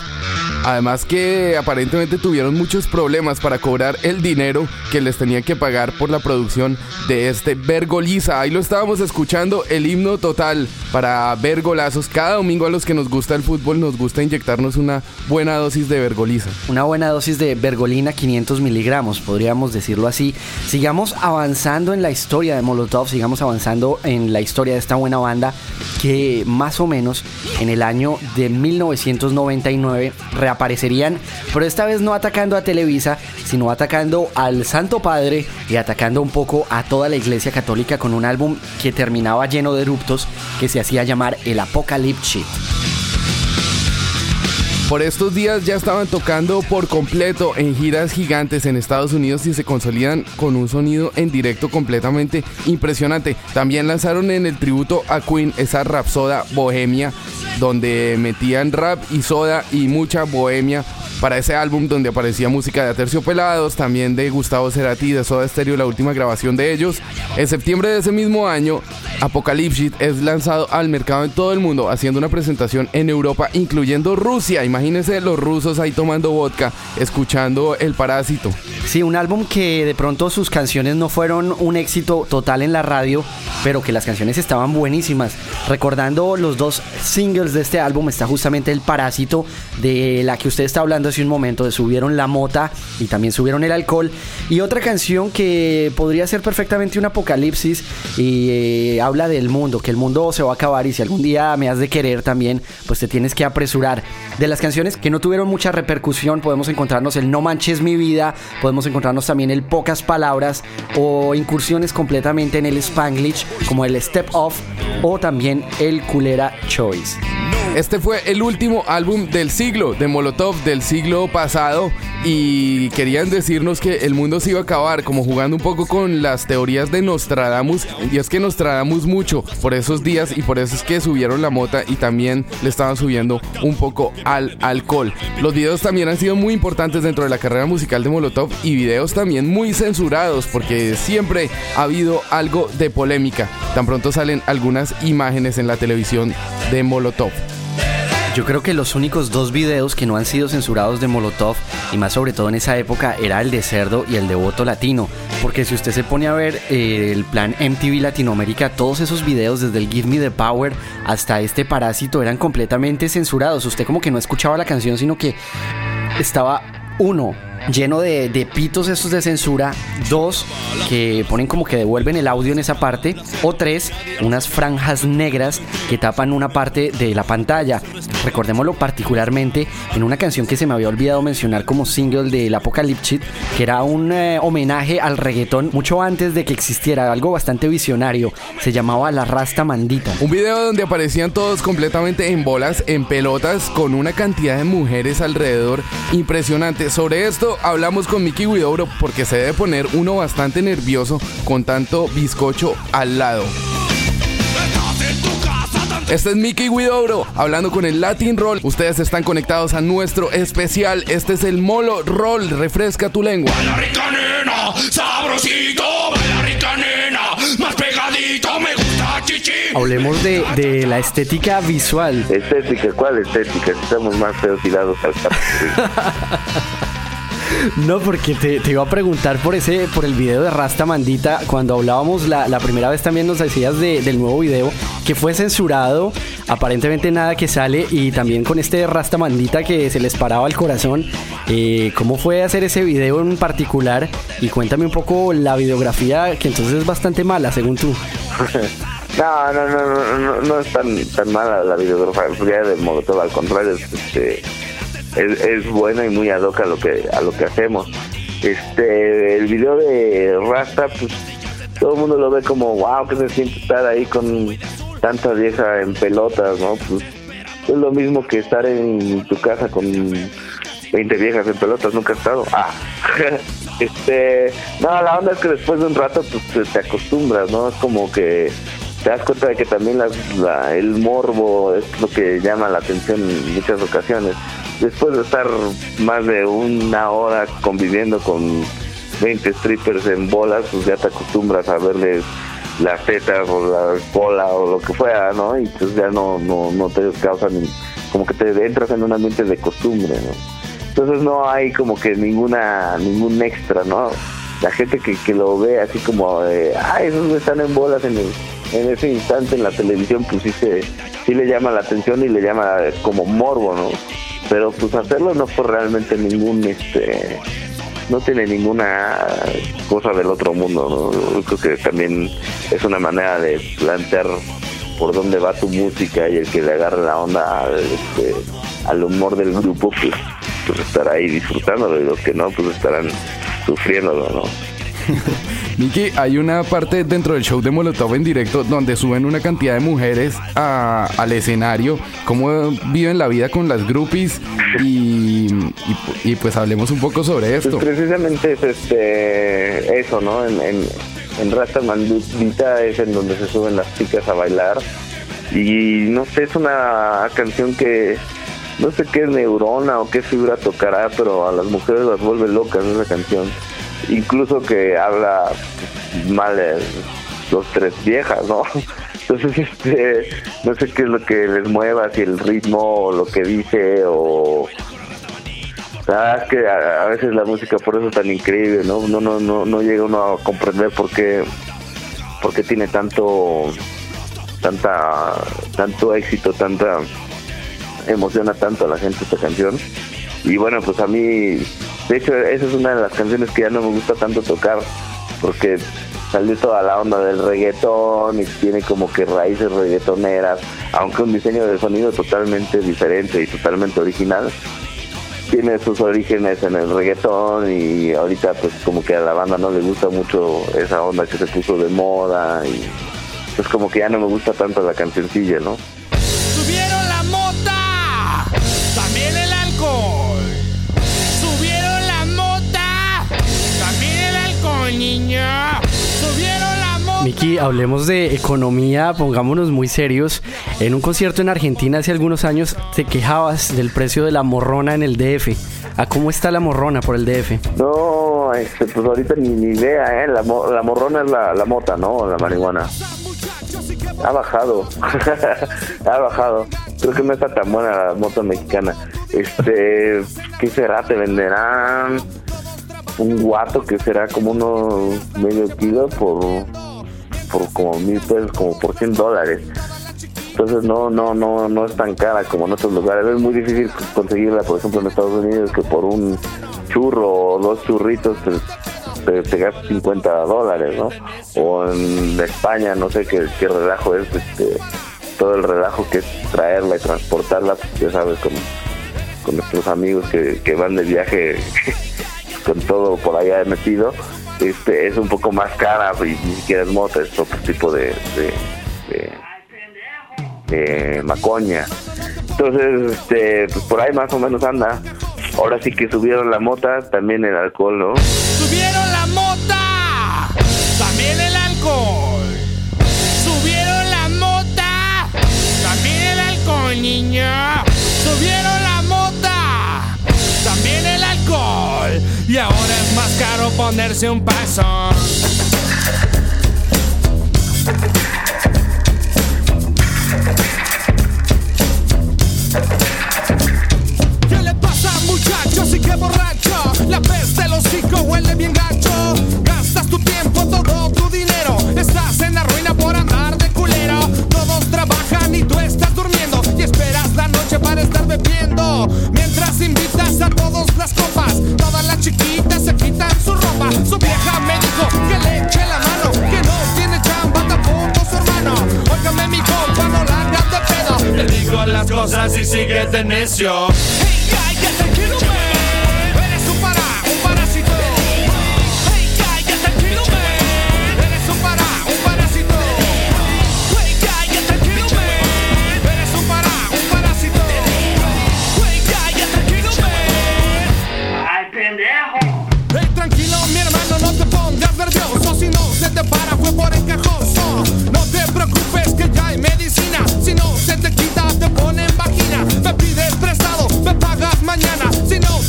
Además que aparentemente tuvieron muchos problemas para cobrar el dinero que les tenían que pagar por la producción de este Vergoliza. Ahí lo estábamos escuchando, el himno total para Vergolazos. Cada domingo a los que nos gusta el fútbol nos gusta inyectarnos una buena dosis de Vergoliza. Una buena dosis de Vergolina 500 miligramos, podríamos decirlo así. Sigamos avanzando en la historia de Molotov, sigamos avanzando en la historia de esta buena banda que más o menos en el año de 1999 reaparecerían, pero esta vez no atacando a Televisa, sino atacando al Santo Padre y atacando un poco a toda la Iglesia Católica con un álbum que terminaba lleno de eruptos que se hacía llamar el Apocalypse. Por estos días ya estaban tocando por completo en giras gigantes en Estados Unidos y se consolidan con un sonido en directo completamente impresionante. También lanzaron en el tributo a Queen esa Rapsoda Bohemia, donde metían rap y soda y mucha bohemia para ese álbum donde aparecía música de Aterciopelados, también de Gustavo Cerati de Soda Stereo, la última grabación de ellos. En septiembre de ese mismo año, Apocalypse es lanzado al mercado en todo el mundo, haciendo una presentación en Europa, incluyendo Rusia. Imagínense los rusos ahí tomando vodka, escuchando El Parásito. Sí, un álbum que de pronto sus canciones no fueron un éxito total en la radio, pero que las canciones estaban buenísimas. Recordando los dos singles de este álbum está justamente El Parásito, de la que usted está hablando hace un momento, subieron la mota y también subieron el alcohol. Y otra canción que podría ser perfectamente un apocalipsis y eh, habla del mundo, que el mundo se va a acabar y si algún día me has de querer también, pues te tienes que apresurar. De las canciones que no tuvieron mucha repercusión, podemos encontrarnos el No Manches Mi Vida, podemos encontrarnos también el Pocas Palabras o incursiones completamente en el Spanglish, como el Step Off o también el Culera Choice. Este fue el último álbum del siglo, de Molotov del siglo pasado y querían decirnos que el mundo se iba a acabar, como jugando un poco con las teorías de Nostradamus. Y es que Nostradamus mucho por esos días y por eso es que subieron la mota y también le estaban subiendo un poco al alcohol. Los videos también han sido muy importantes dentro de la carrera musical de Molotov y videos también muy censurados porque siempre ha habido algo de polémica. Tan pronto salen algunas imágenes en la televisión de Molotov. Yo creo que los únicos dos videos que no han sido censurados de Molotov, y más sobre todo en esa época, era el de Cerdo y el de Voto Latino. Porque si usted se pone a ver eh, el plan MTV Latinoamérica, todos esos videos, desde el Give Me the Power hasta este Parásito, eran completamente censurados. Usted como que no escuchaba la canción, sino que estaba uno lleno de, de, pitos esos de censura, dos que ponen como que devuelven el audio en esa parte, o tres, unas franjas negras que tapan una parte de la pantalla. Recordémoslo particularmente en una canción que se me había olvidado mencionar como single del Apocalypse, que era un eh, homenaje al reggaetón mucho antes de que existiera, algo bastante visionario. Se llamaba La Rasta Mandita. Un video donde aparecían todos completamente en bolas, en pelotas, con una cantidad de mujeres alrededor impresionante. Sobre esto hablamos con Mickey Widobro porque se debe poner uno bastante nervioso con tanto bizcocho al lado. Este es Mickey Widobro hablando con el Latin Roll. Ustedes están conectados a nuestro especial. Este es el Molo Roll. Refresca tu lengua. Baila rica nena, sabrosito, baila rica nena, más pegadito, me gusta chichi. Hablemos de, de la estética visual. Estética, ¿cuál estética? Estamos más feos y dados al (laughs) (laughs) No, porque te, iba a preguntar por ese, por el video de Rasta Mandita. Cuando hablábamos la, la primera vez también nos decías de, del nuevo video que fue censurado, aparentemente nada que sale, y también con este Rasta Mandita que se les paraba el corazón. Eh, ¿Cómo fue hacer ese video en particular? Y cuéntame un poco la videografía, que entonces es bastante mala, según tú. (laughs) No, no, no, no, no, no es tan, tan mala la videografía de Molotov, al contrario, este, es, es buena y muy ad hoc a lo que a lo que hacemos. Este, el video de Rasta, pues todo el mundo lo ve como wow, que se siente estar ahí con tanta vieja en pelotas, ¿no? Pues es lo mismo que estar en tu casa con 20 viejas en pelotas, nunca he estado. Ah, (laughs) este, no, la onda es que después de un rato pues te, acostumbras, ¿no? Es como que te das cuenta de que también las- la- el morbo es lo que llama la atención en muchas ocasiones. Después de estar más de una hora conviviendo con 20 strippers en bolas, pues ya te acostumbras a verles las tetas o la cola o lo que fuera, ¿no? Y pues ya no, no, no te causa ni, como que te entras en un ambiente de costumbre, ¿no? Entonces no hay como que ninguna, ningún extra, ¿no? La gente que, que lo ve así como, ay, esos están en bolas en, el- en ese instante en la televisión, pues sí, se, sí le llama la atención y le llama como morbo, ¿no? Pero pues hacerlo no fue realmente ningún, este, no tiene ninguna cosa del otro mundo, ¿no? Creo que también es una manera de plantear por dónde va tu música y el que le agarre la onda al, este, humor del grupo, pues, pues estará ahí disfrutándolo y los que no, pues estarán sufriéndolo, ¿no? (laughs) Miki, hay una parte dentro del show de Molotov en directo donde suben una cantidad de mujeres a- al escenario, cómo viven la vida con las groupies y, y, y pues hablemos un poco sobre esto. Pues precisamente es este eso, ¿no? En, en, en Rasta Mandita es en donde se suben las chicas a bailar. Y no sé, es una canción que no sé qué neurona o qué fibra tocará, pero a las mujeres las vuelve locas esa canción. Incluso que habla mal los tres viejas, ¿no? (laughs) Entonces, este, no sé qué es lo que les mueva, si el ritmo o lo que dice o Ah, es que a, veces la música por eso es tan increíble, ¿no? No, no, no, no llega uno a comprender por qué, por qué tiene tanto, tanta, tanto éxito, tanta, emociona tanto a la gente esta canción. Y bueno, pues a mí, de hecho, esa es una de las canciones que ya no me gusta tanto tocar, porque salió toda la onda del reggaetón y tiene como que raíces reggaetoneras, aunque un diseño de sonido totalmente diferente y totalmente original tiene sus orígenes en el reggaetón y ahorita pues como que a la banda no le gusta mucho esa onda que se puso de moda y pues como que ya no me gusta tanto la cancioncilla, ¿no? Subieron la mota, también el alcohol. Niña. Subieron la mota. Miki, hablemos de economía, pongámonos muy serios. En un concierto en Argentina hace algunos años te quejabas del precio de la morrona en el DF. ¿A cómo está la morrona por el DF? No, este, pues ahorita ni, ni idea, ¿eh? La, mo- la morrona es la, la mota, ¿no? La marihuana. Ha bajado, (laughs) ha bajado. Creo que no está tan buena la moto mexicana. Este, ¿qué será? Te venderán un guato que será como unos medio kilo por, por como mil pesos, como por 100 dólares. Entonces no, no, no, no es tan cara como en otros lugares. Es muy difícil conseguirla, por ejemplo, en Estados Unidos, que por un churro o dos churritos te, te, gastas 50 dólares, ¿no? O en España, no sé qué, qué relajo es, este, todo el relajo que es traerla y transportarla, pues, ya sabes, con, con nuestros amigos que, que van de viaje (laughs) con todo por allá metido, este, es un poco más cara y ni siquiera es moto, es otro tipo de, de, macoña. Entonces, este, pues por ahí más o menos anda. Ahora sí que subieron la mota, también el alcohol, ¿no? Subieron la mota, también el alcohol. Subieron la mota, también el alcohol, niña. Subieron Y ahora es más caro ponerse un paso. ¿Qué le pasa, muchacho? Sí que borracho. La peste del hocico huele bien gacho. Gastas tu tiempo, todo Invitas a todos las copas. Todas las chiquitas se quitan su ropa. Su vieja me dijo que le eche la mano. Que no tiene chamba tampoco su hermano. Óigame, mi compa, no la hagas de pedo. Te digo las cosas y sigue de necio. Hey, cállate, tranquilo, man.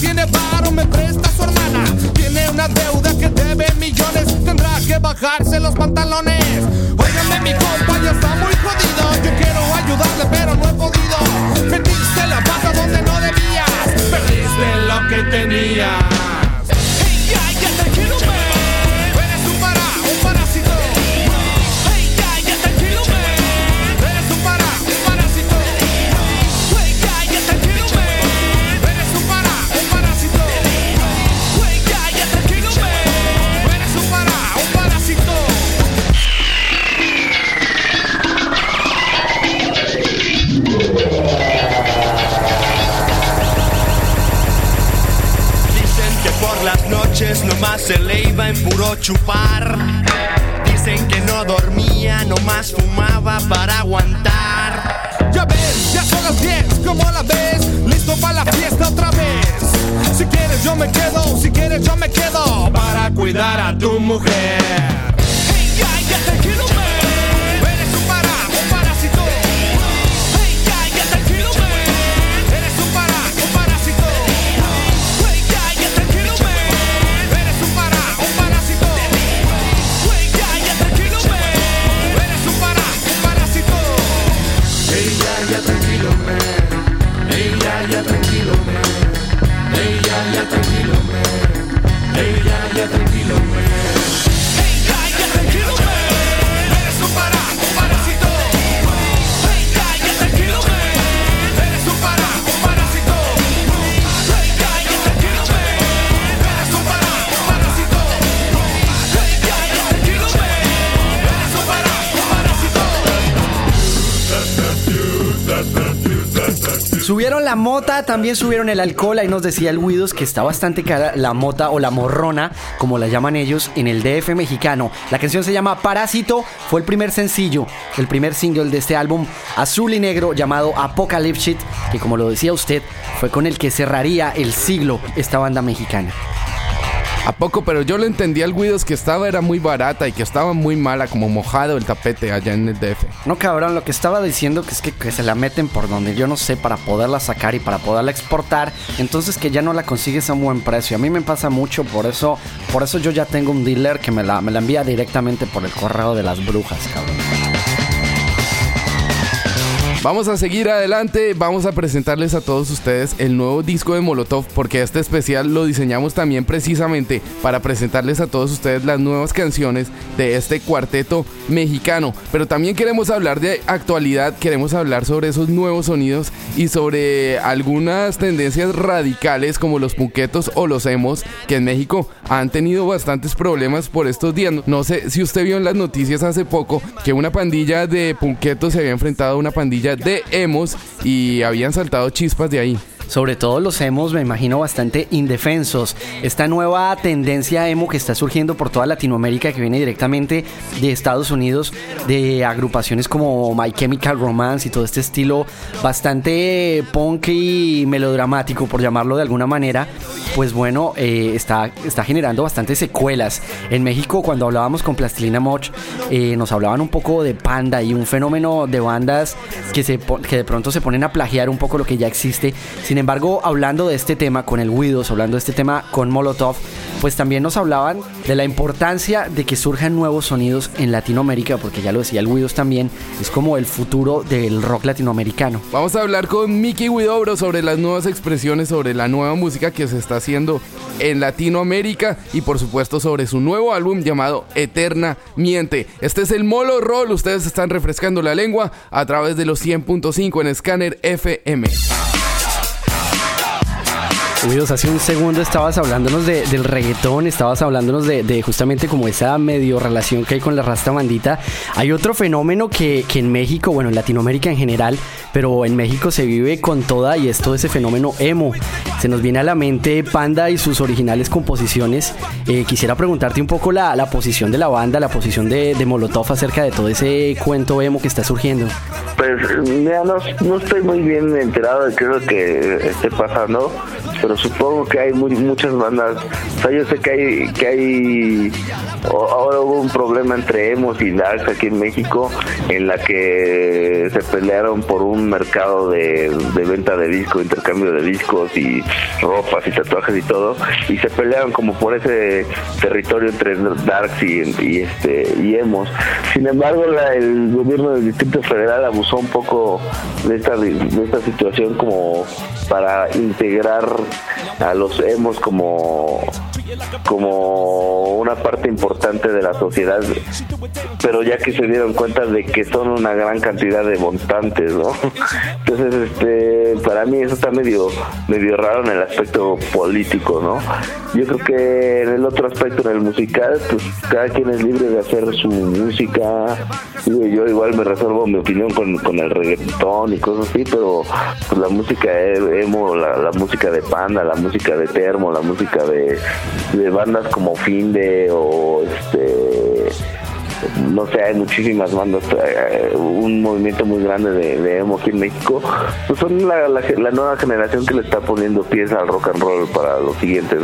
tiene varo, me presta su hermana. Tiene una deuda que debe millones, tendrá que bajarse los pantalones. Óigame, mi compa ya está muy jodido. Yo quiero ayudarle, pero no he podido. Metiste la pata donde no debías, perdiste lo que tenías. Puro chupar. Dicen que no dormía, nomás fumaba para aguantar. Ya ves, ya son las 10, ¿cómo la ves? Listo para la fiesta otra vez. Si quieres yo me quedo, si quieres yo me quedo para cuidar a tu mujer. Hey, ya, ya tranquilo, man. Subieron la mota, también subieron el alcohol. Ahí nos decía el Widows que está bastante cara la mota o la morrona, como la llaman ellos, en el DF mexicano. La canción se llama Parásito, fue el primer sencillo, el primer single de este álbum azul y negro llamado Apocalypse que como lo decía usted, fue con el que cerraría el siglo esta banda mexicana. ¿A poco? Pero yo le entendí al Guidos que estaba era muy barata y que estaba muy mala, como mojado el tapete allá en el DF. No, cabrón, lo que estaba diciendo que es que, se la meten por donde yo no sé para poderla sacar y para poderla exportar, entonces que ya no la consigues a un buen precio. A mí me pasa mucho, por eso, por eso yo ya tengo un dealer que me la, me la envía directamente por el correo de las brujas, cabrón. Vamos a seguir adelante, vamos a presentarles a todos ustedes el nuevo disco de Molotov porque este especial lo diseñamos también precisamente para presentarles a todos ustedes las nuevas canciones de este cuarteto mexicano. Pero también queremos hablar de actualidad, queremos hablar sobre esos nuevos sonidos y sobre algunas tendencias radicales como los punquetos o los emos que en México han tenido bastantes problemas por estos días. No sé si usted vio en las noticias hace poco que una pandilla de punquetos se había enfrentado a una pandilla de emos y habían saltado chispas de ahí. Sobre todo los emos, me imagino, bastante indefensos. Esta nueva tendencia emo que está surgiendo por toda Latinoamérica, que viene directamente de Estados Unidos, de agrupaciones como My Chemical Romance y todo este estilo bastante punk y melodramático, por llamarlo de alguna manera, pues bueno, eh, está, está generando bastantes secuelas. En México, cuando hablábamos con Plastilina Moch, eh, nos hablaban un poco de Panda y un fenómeno de bandas que, se, que de pronto se ponen a plagiar un poco lo que ya existe. Sin embargo, hablando de este tema con el Widows, hablando de este tema con Molotov, pues también nos hablaban de la importancia de que surjan nuevos sonidos en Latinoamérica, porque ya lo decía el Widows también, es como el futuro del rock latinoamericano. Vamos a hablar con Mickey Widobro sobre las nuevas expresiones, sobre la nueva música que se está haciendo en Latinoamérica y por supuesto sobre su nuevo álbum llamado Eterna Miente. Este es el Molo Roll, ustedes están refrescando la lengua a través de los 100.5 en Scanner FM. Hace un segundo estabas hablándonos de- del reggaetón, estabas hablándonos de, de justamente como esa medio relación que hay con la rasta bandita. Hay otro fenómeno que, que en México, bueno, en Latinoamérica en general, pero en México se vive con toda y es todo ese fenómeno emo. Se nos viene a la mente Panda y sus originales composiciones. Eh, quisiera preguntarte un poco la, la posición de la banda, la posición de, de Molotov acerca de todo ese cuento emo que está surgiendo. Pues mira, no, no estoy muy bien enterado de qué es lo que esté pasando, pero supongo que hay muy, muchas bandas. O sea, yo sé que hay, que hay ahora hubo un problema entre emos y darks aquí en México, en la que se pelearon por un mercado de, de venta de discos, intercambio de discos y ropas y tatuajes y todo, y se pelearon como por ese territorio entre darks y, y este y emos. Sin embargo, la- el gobierno del Distrito Federal abusó un poco de esta de esta situación como para integrar a los emos como como una parte importante de la sociedad pero ya que se dieron cuenta de que son una gran cantidad de montantes no entonces este para mí eso está medio medio raro en el aspecto político, ¿no? Yo creo que en el otro aspecto, en el musical, pues cada quien es libre de hacer su música. Yo igual me reservo mi opinión con, con el reggaetón y cosas así, pero pues la música e- emo, la, la música de La música de Termo, la música de, bandas como Finde o este no sé, hay muchísimas bandas, eh, un movimiento muy grande de, de emo aquí en México, pues son la, la, nueva generación que le está poniendo pies al rock and roll para los siguientes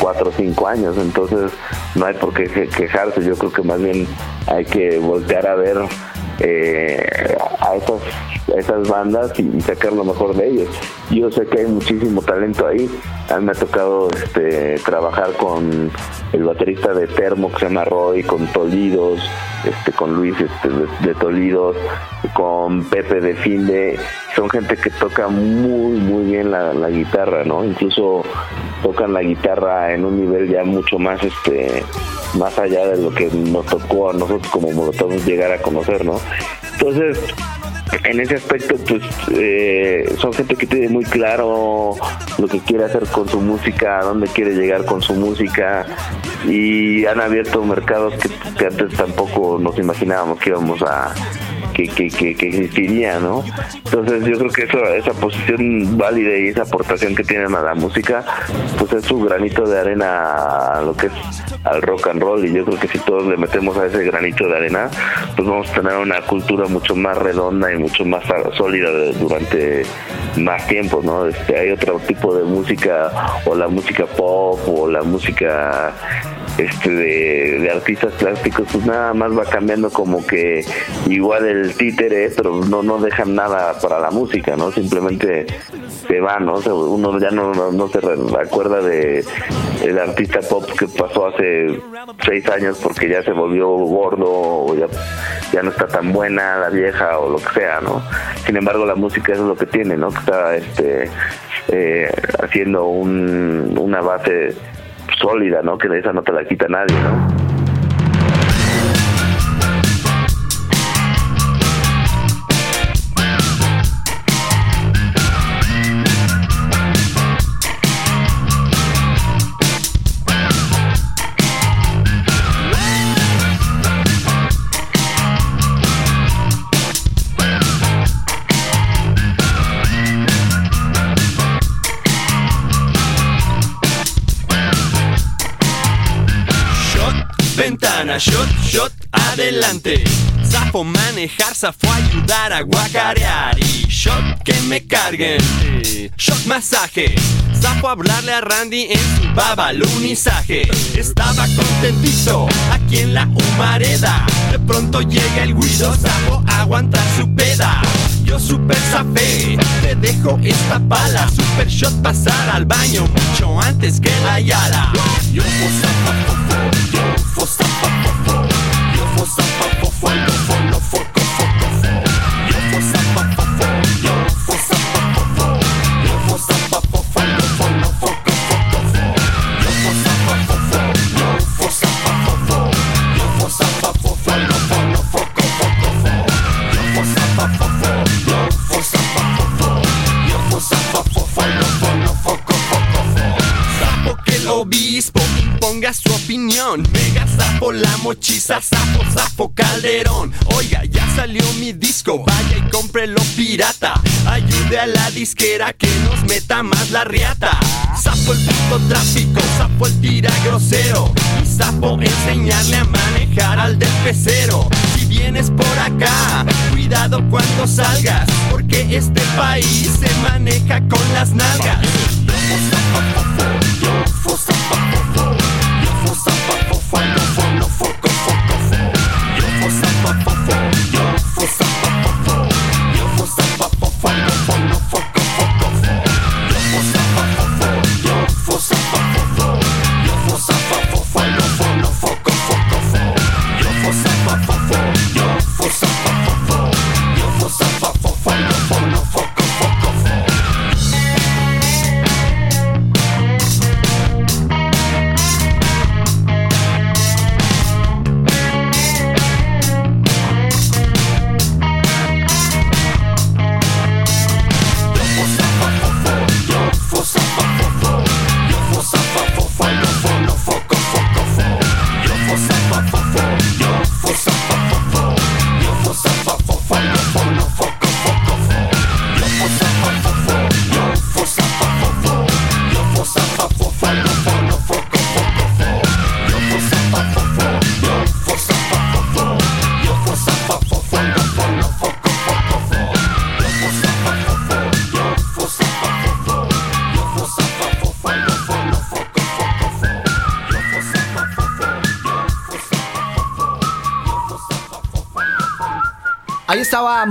cuatro o cinco años, entonces no hay por qué que- quejarse, yo creo que más bien hay que voltear a ver eh, a esas bandas y, sacar lo mejor de ellos. Yo sé que hay muchísimo talento ahí. A mí me ha tocado este, trabajar con el baterista de Termo que se llama Roy, con Tolidos, este, con Luis este, de, de Tolidos, con Pepe de Finde. Son gente que toca muy, muy bien la, la guitarra, ¿no? Incluso tocan la guitarra en un nivel ya mucho más este más allá de lo que nos tocó a nosotros como Molotov llegar a conocer, ¿no? Entonces, en ese aspecto, pues eh, son gente que tiene muy claro lo que quiere hacer con su música, a dónde quiere llegar con su música y han abierto mercados que, que antes tampoco nos imaginábamos que íbamos a que, que, que, existiría, ¿no? Entonces yo creo que eso, esa posición válida y esa aportación que tienen a la música, pues es su granito de arena a lo que es al rock and roll y yo creo que si todos le metemos a ese granito de arena, pues vamos a tener una cultura mucho más redonda y mucho más sólida durante más tiempo, ¿no? Este, hay otro tipo de música o la música pop o la música este de, de artistas plásticos pues nada más va cambiando como que igual el títere pero no no dejan nada para la música no simplemente se va no O uno ya no, no, no se acuerda de el artista pop que pasó hace seis años porque ya se volvió gordo o ya ya no está tan buena la vieja o lo que sea no sin embargo la música es lo que tiene no que está este eh, haciendo un, una base sólida, ¿no? Que de esa no te la quita nadie, ¿no? Ventana, shot, shot, adelante. Zafo manejar, zafo ayudar a guacarear. Y shot que me carguen. Shot masaje. Zafo hablarle a Randy en su babalunizaje. Estaba contentito aquí en la humareda. De pronto llega el guido, zafo aguantar su peda. Yo super zafé, te dejo esta pala. Super shot pasar al baño mucho antes que la yala. Yo yo obispo su opinión. Mega sapo la mochiza, sapo, sapo calderón. Oiga, ya salió mi disco, vaya y cómprelo pirata. Ayude a la disquera que nos meta más la riata. Sapo el puto tráfico, sapo el tira grosero. Y sapo enseñarle a manejar al del pecero. Si vienes por acá, cuidado cuando salgas, porque este país se maneja con las nalgas. Yo find a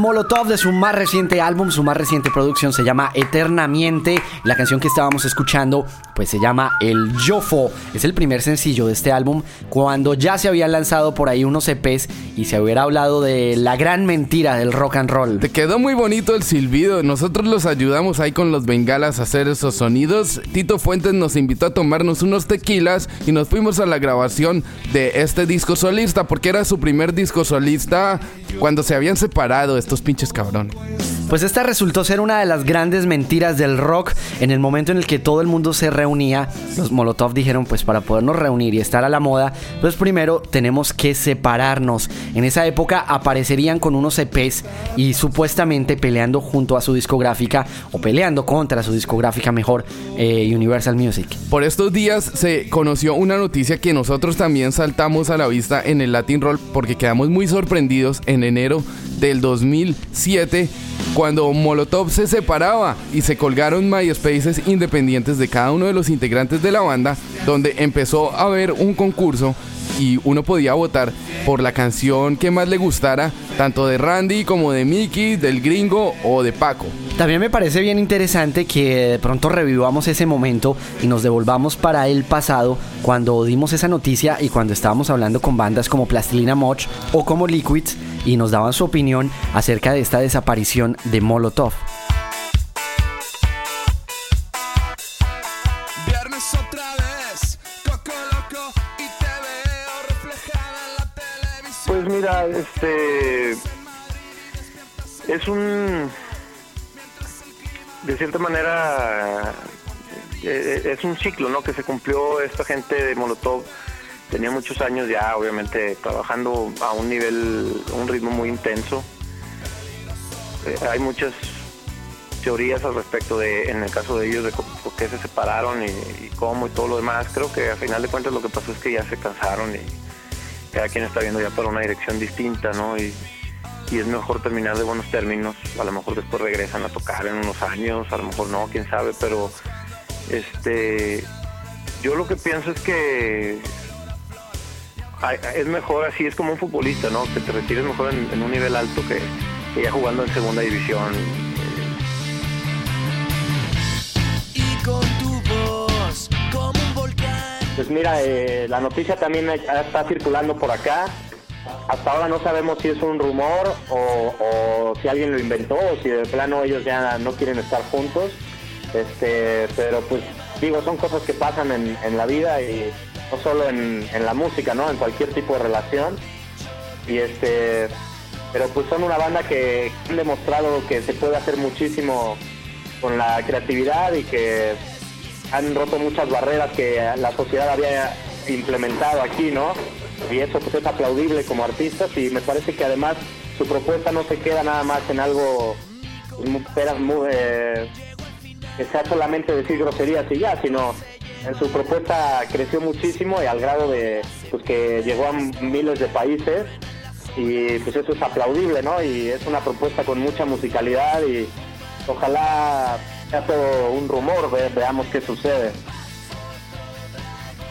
Molotov de su más reciente álbum, su más reciente producción se llama Eternamente. La canción que estábamos escuchando pues se llama El Yofo. Es el primer sencillo de este álbum cuando ya se habían lanzado por ahí unos EPs y se hubiera hablado de la gran mentira del rock and roll. Te quedó muy bonito el silbido. Nosotros los ayudamos ahí con los bengalas a hacer esos sonidos. Tito Fuentes nos invitó a tomarnos unos tequilas y nos fuimos a la grabación de este disco solista porque era su primer disco solista cuando se habían separado estos pinches cabrones. Pues esta resultó ser una de las grandes mentiras del rock. En el momento en el que todo el mundo se reunía, los Molotov dijeron, pues para podernos reunir y estar a la moda, pues primero tenemos que separarnos. En esa época aparecerían con unos EPs y supuestamente peleando junto a su discográfica o peleando contra su discográfica mejor, eh, Universal Music. Por estos días se conoció una noticia que nosotros también saltamos a la vista en el Latin Roll porque quedamos muy sorprendidos en enero del 2007 cuando Molotov se separaba y se colgaron MySpaces independientes de cada uno de los integrantes de la banda, donde empezó a haber un concurso y uno podía votar por la canción que más le gustara, tanto de Randy como de Mickey, del gringo o de Paco. También me parece bien interesante que de pronto revivamos ese momento y nos devolvamos para el pasado cuando dimos esa noticia y cuando estábamos hablando con bandas como Plastilina Moch o como Liquids y nos daban su opinión acerca de esta desaparición de Molotov. Este es un de cierta manera eh, es un ciclo, ¿no? Que se cumplió esta gente de Molotov tenía muchos años ya, obviamente trabajando a un nivel, un ritmo muy intenso. Eh, hay muchas teorías al respecto de, en el caso de ellos, de por qué se separaron y, y cómo y todo lo demás. Creo que a final de cuentas lo que pasó es que ya se cansaron y cada quien está viendo ya para una dirección distinta, ¿no? Y, es mejor terminar de buenos términos. A lo mejor después regresan a tocar en unos años, a lo mejor no, quién sabe, pero este yo lo que pienso es que es mejor así, es como un futbolista, ¿no? Que te retires mejor en, en un nivel alto que, que ya jugando en segunda división. Y con Pues mira, eh, la noticia también está circulando por acá. Hasta ahora no sabemos si es un rumor o, si alguien lo inventó o si de plano ellos ya no quieren estar juntos. Este, pero pues digo, son cosas que pasan en, en la vida y no solo en, en la música, ¿no? En cualquier tipo de relación. Y este, pero pues son una banda que han demostrado que se puede hacer muchísimo con la creatividad y que han roto muchas barreras que la sociedad había implementado aquí, ¿no? Y eso pues es aplaudible como artistas y me parece que además su propuesta no se queda nada más en algo muy, eh, que sea solamente decir groserías y ya, sino en su propuesta creció muchísimo y al grado de pues, que llegó a miles de países y pues eso es aplaudible, ¿no? Y es una propuesta con mucha musicalidad y ojalá un rumor, ve- veamos qué sucede.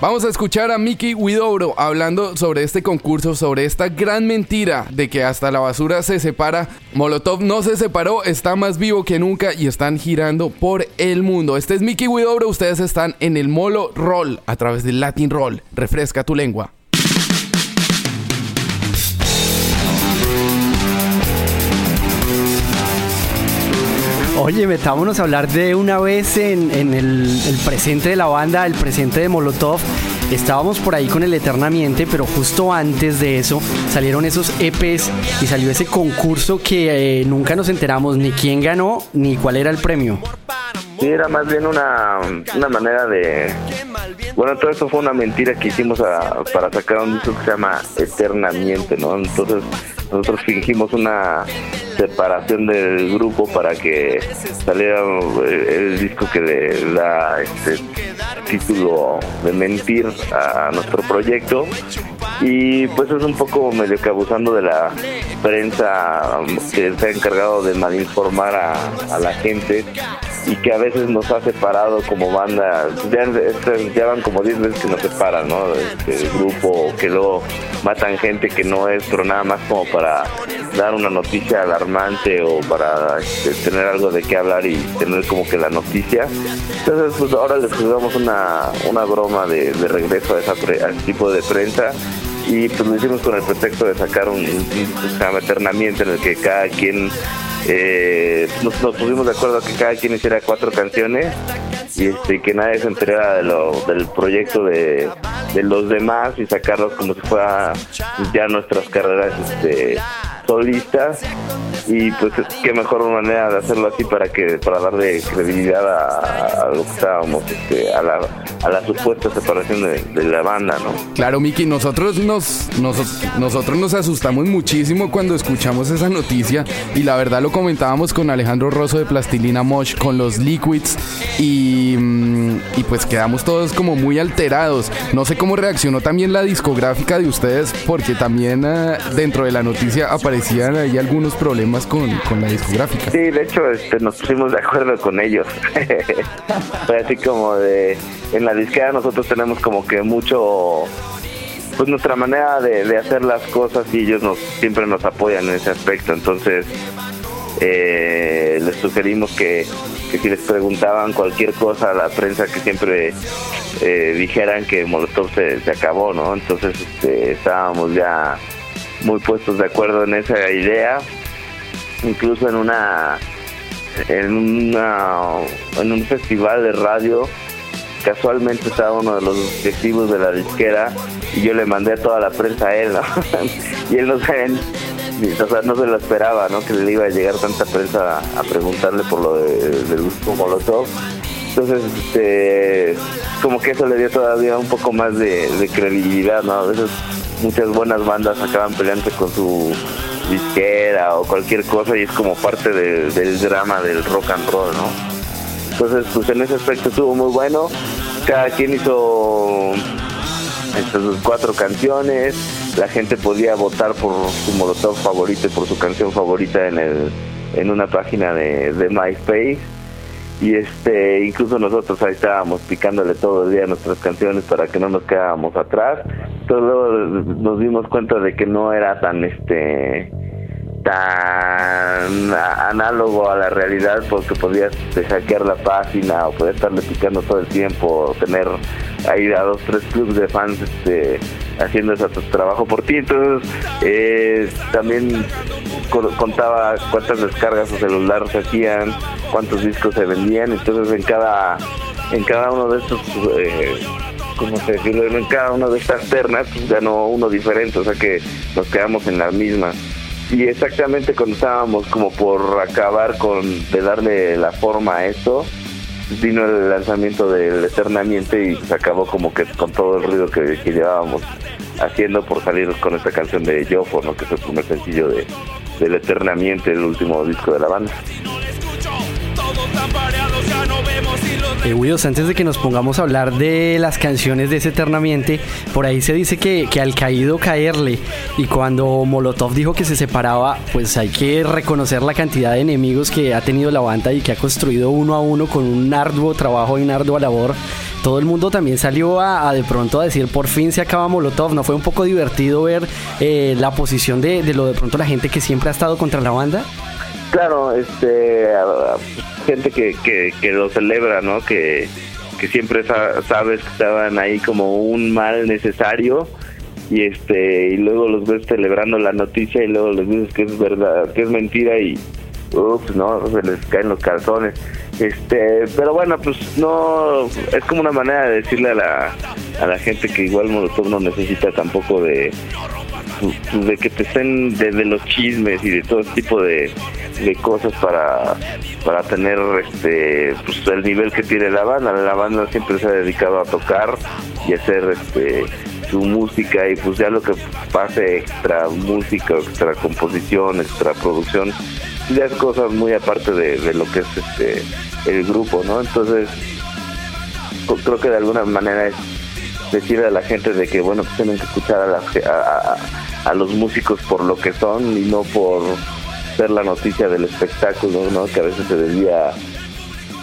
Vamos a escuchar a Mickey Widobro hablando sobre este concurso, sobre esta gran mentira de que hasta la basura se separa. Molotov no se separó, está más vivo que nunca y están girando por el mundo. Este es Mickey Widobro, ustedes están en el Molo Roll a través del Latin Roll. Refresca tu lengua. Oye, metámonos a hablar de una vez en, el presente de la banda, el presente de Molotov. Estábamos por ahí con el Eternamente, pero justo antes de eso salieron esos EPs y salió ese concurso que eh, nunca nos enteramos ni quién ganó ni cuál era el premio. Sí, era más bien una, una manera de... Bueno, todo eso fue una mentira que hicimos a- para sacar un disco que se llama Eternamente, ¿no? Entonces nosotros fingimos una separación del grupo para que saliera el, el disco que le da este título de mentir a nuestro proyecto y pues es un poco medio que abusando de la prensa um, que ha encargado de malinformar a, a la gente y que a veces nos ha separado como banda. Ya, este, ya van como 10 veces que nos separan, ¿no? Este, grupo, que luego matan gente que no es, pero nada más como para dar una noticia alarmante o para este, tener algo de qué hablar y tener como que la noticia. Entonces, pues ahora les jugamos una, una broma de, regreso a, esa pre- a tipo de prensa y pues lo hicimos con el pretexto de sacar un, eternamiento en el que cada quien eh, nos, nos pusimos de acuerdo que cada quien hiciera cuatro canciones y este, que nadie se enterara de lo, del proyecto de, de los demás y sacarlos como si fuera ya nuestras carreras este, solistas. Y pues qué mejor manera de hacerlo así para que para darle credibilidad a, a lo que estábamos este, a la a la supuesta separación de, de la banda no Claro, Miki, nosotros nos, nos- nosotros nos asustamos muchísimo cuando escuchamos esa noticia y la verdad lo comentábamos con Alejandro Rosso de Plastilina Mosh con los Liquids y, mm, y pues quedamos todos como muy alterados. No sé cómo reaccionó también la discográfica de ustedes porque también eh, dentro de la noticia aparecían ahí algunos problemas con, con la discográfica. Sí, de hecho este, nos pusimos de acuerdo con ellos. (laughs) Fue así como de, en la disquera nosotros tenemos como que mucho, pues nuestra manera de, de hacer las cosas y ellos nos siempre nos apoyan en ese aspecto. Entonces eh, les sugerimos que, que si les preguntaban cualquier cosa a la prensa que siempre eh, dijeran que Molotov se, se acabó, ¿no? Entonces este, estábamos ya muy puestos de acuerdo en esa idea incluso en una en una en un festival de radio casualmente estaba uno de los directivos de la disquera y yo le mandé toda la prensa a él ¿no? (laughs) y él no se o sea, no se lo esperaba ¿no? que le iba a llegar tanta prensa a, preguntarle por lo de- del grupo Molotov entonces este como que eso le dio todavía un poco más de, credibilidad no a veces muchas buenas bandas acaban peleando con su disquera o cualquier cosa y es como parte de- del drama del rock and roll, ¿no? Entonces, pues en ese aspecto estuvo muy bueno. Cada quien hizo sus cuatro canciones. La gente podía votar por su molotov favorito y por su canción favorita en el en una página de, de MySpace y este incluso nosotros ahí estábamos picándole todo el día nuestras canciones para que no nos quedáramos atrás entonces nos dimos cuenta de que no era tan este tan análogo a la realidad porque podías este, hackear la página o podías estarle picando todo el tiempo o tener ahí a dos tres clubs de fans este haciendo ese trabajo por ti. Eh, también co- contaba cuántas descargas su celular se hacían cuántos discos se vendían. Entonces en cada en cada uno de estos eh, como se decirlo, en cada una de estas ternas pues, ganó uno diferente, o sea que nos quedamos en la misma. Y exactamente cuando estábamos como por acabar con de darle la forma a esto, vino el lanzamiento del Eternamente y se acabó como que con todo el ruido que, que llevábamos haciendo por salir con esta canción de Yofo, ¿no? que es el primer sencillo de, del Eternamente, el último disco de la banda. Eh, Widos, antes de que nos pongamos a hablar de las canciones de ese Eternamente, por ahí se dice que, que al caído caerle. Y cuando Molotov dijo que se separaba, pues hay que reconocer la cantidad de enemigos que ha tenido la banda y que ha construido uno a uno con un arduo trabajo y una ardua labor. Todo el mundo también salió a, a de pronto a decir por fin se acaba Molotov. ¿No fue un poco divertido ver eh, la posición de, de lo de pronto la gente que siempre ha estado contra la banda? Claro, este, gente que, que, que lo celebra, ¿no? Que, que siempre sa- sabes que estaban ahí como un mal necesario y este y luego los ves celebrando la noticia y luego les dices que es verdad, que es mentira y ups, no, se les caen los calzones. Este, pero bueno, pues no es como una manera de decirle a la a la gente que igual Molotov no necesita tampoco de pues, de que te estén de, de los chismes y de todo tipo de, de cosas para para tener este pues el nivel que tiene la banda. La banda siempre se ha dedicado a tocar y hacer este su música y pues ya lo que pase extra música extra composición extra producción ya es cosas muy aparte de, lo que es este el grupo no entonces creo que de alguna manera es decirle a la gente de que bueno pues tienen que escuchar a, la ge- a, a- a los músicos por lo que son y no por ser la noticia del espectáculo no que a veces se desvía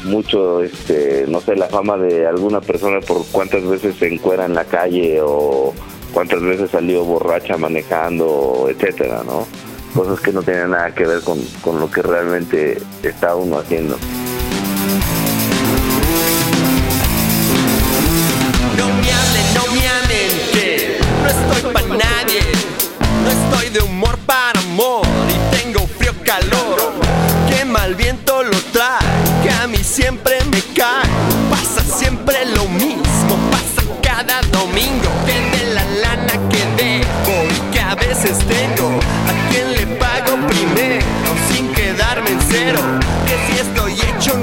mucho, este, no sé, la fama de alguna persona por cuántas veces se encuera en la calle o cuántas veces salió borracha manejando, etcétera, ¿no? Cosas que no tienen nada que ver con, con lo que realmente está uno haciendo. No me hablen, no me hablen, no estoy para nadie. No estoy de humor para amor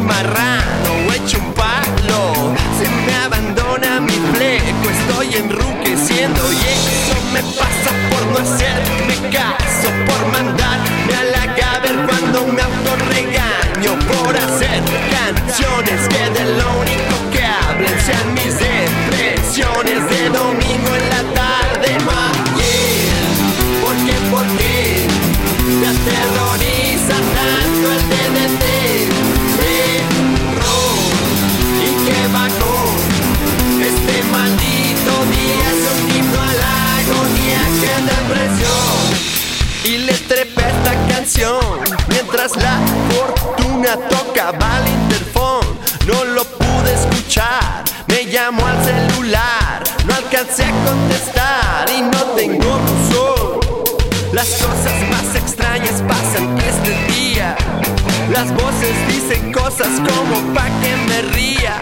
marrano hecho un palo, se me abandona mi fleco, estoy enruqueciendo. Y eso me pasa por no hacerme caso, por mandarme a la gaber cuando me autorregaño, por hacer canciones que de lo único que hablen sean mis depresiones de domingo la fortuna tocaba el interfón. No lo pude escuchar, me llamó al celular, no alcancé a contestar y no tengo buzón. Las cosas más extrañas pasan este día. Las voces dicen cosas como pa' que me ría.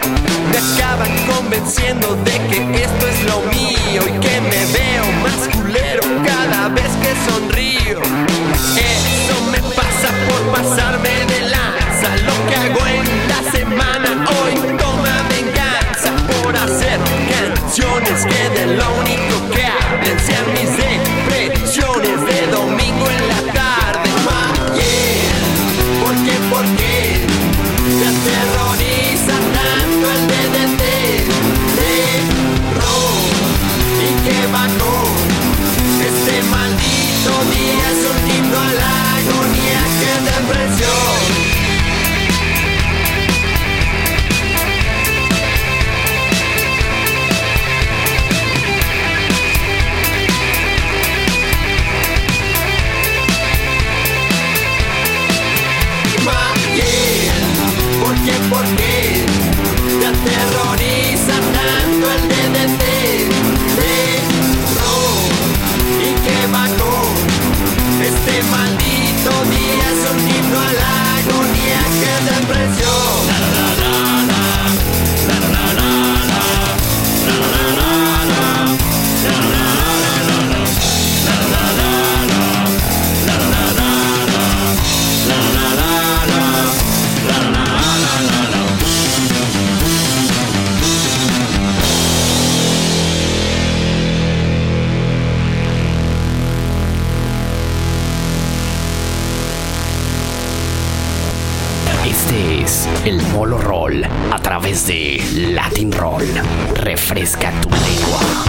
Me acaban convenciendo de que esto es lo mío y que me veo más culero cada vez que sonrío. Eso me pasa por pasarme de lanza. Lo que hago en la semana hoy toma venganza por hacer canciones que de lo único que hablen sean mis depresiones de Latin Roll. Refresca tu lengua.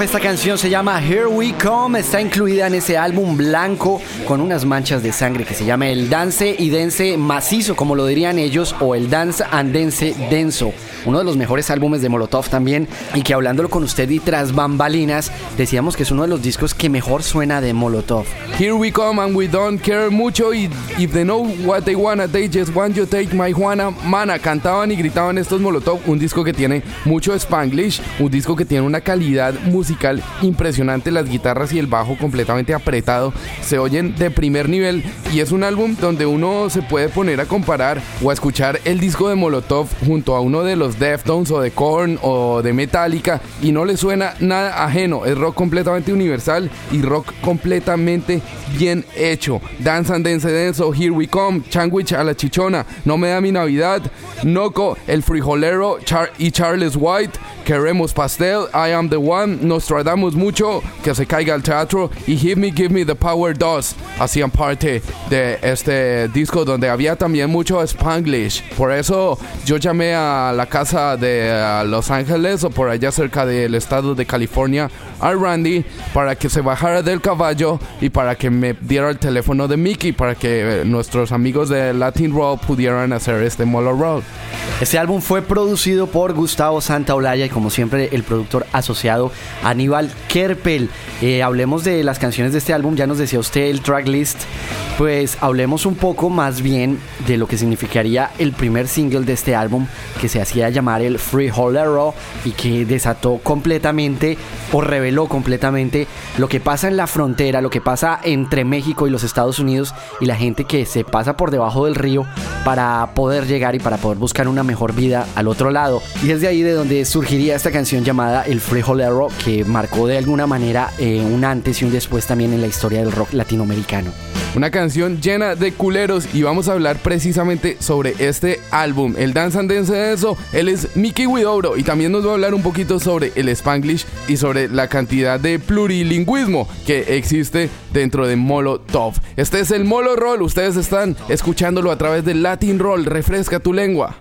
Esta canción se llama Here We Come. Está incluida en ese álbum blanco con unas manchas de sangre que se llama el Dance y Dense Macizo, como lo dirían ellos, o el Dance and Dense Denso. Uno de los mejores álbumes de Molotov también. Y que hablándolo con usted y tras bambalinas, decíamos que es uno de los discos que mejor suena de Molotov. Here we come and we don't care mucho. Y if they know what they wanna, they just want you take my Juana. Mana, cantaban y gritaban estos Molotov. Un disco que tiene mucho Spanglish. Un disco que tiene una calidad musical impresionante. Las guitarras y el bajo completamente apretado. Se oyen de primer nivel. Y es un álbum donde uno se puede poner a comparar o a escuchar el disco de Molotov junto a uno de los Deftones o de Korn o de Metallica. Y no le suena nada ajeno. Es rock completamente universal y rock completamente bien hecho. Dance and Dance Denso, Here We Come, Changuich a la Chichona, No Me Da Mi Navidad, Noco, El Frijolero Char y Charles White, Queremos Pastel, I Am The One, Nostradamus Mucho, Que Se Caiga el Teatro. Y Give Me, Give Me The Power 2 hacían parte de este disco donde había también mucho Spanglish. Por eso yo llamé a la casa de Los Ángeles o por allá cerca del estado de California a Randy para que se bajara del caballo y para que me diera el teléfono de Mickey para que eh, nuestros amigos de Latin Roll pudieran hacer este Molo Roll. Este álbum fue producido por Gustavo Santaolalla y como siempre el productor asociado Aníbal Kerpel. Eh, hablemos de las canciones de este álbum, ya nos decía usted el tracklist, pues hablemos un poco más bien de lo que significaría el primer single de este álbum que se hacía llamar el Free Holero y que desató completamente o reveló completamente lo que pasa en la frontera, lo que pasa entre México y los Estados Unidos y la gente que se pasa por debajo del río para poder llegar y para poder buscar una mejor vida al otro lado. Y es de ahí de donde surgiría esta canción llamada El Frijolero que marcó de alguna manera eh, un antes y un después también en la historia del rock latinoamericano. Una canción llena de culeros y vamos a hablar precisamente sobre este álbum, el Dance and Dance de eso. Él es Mickey Widobro y también nos va a hablar un poquito sobre el Spanglish y sobre la cantidad de plurilingüismo que existe dentro de Molotov. Este es el Molo Roll, ustedes están escuchándolo a través del Latin Roll, refresca tu lengua.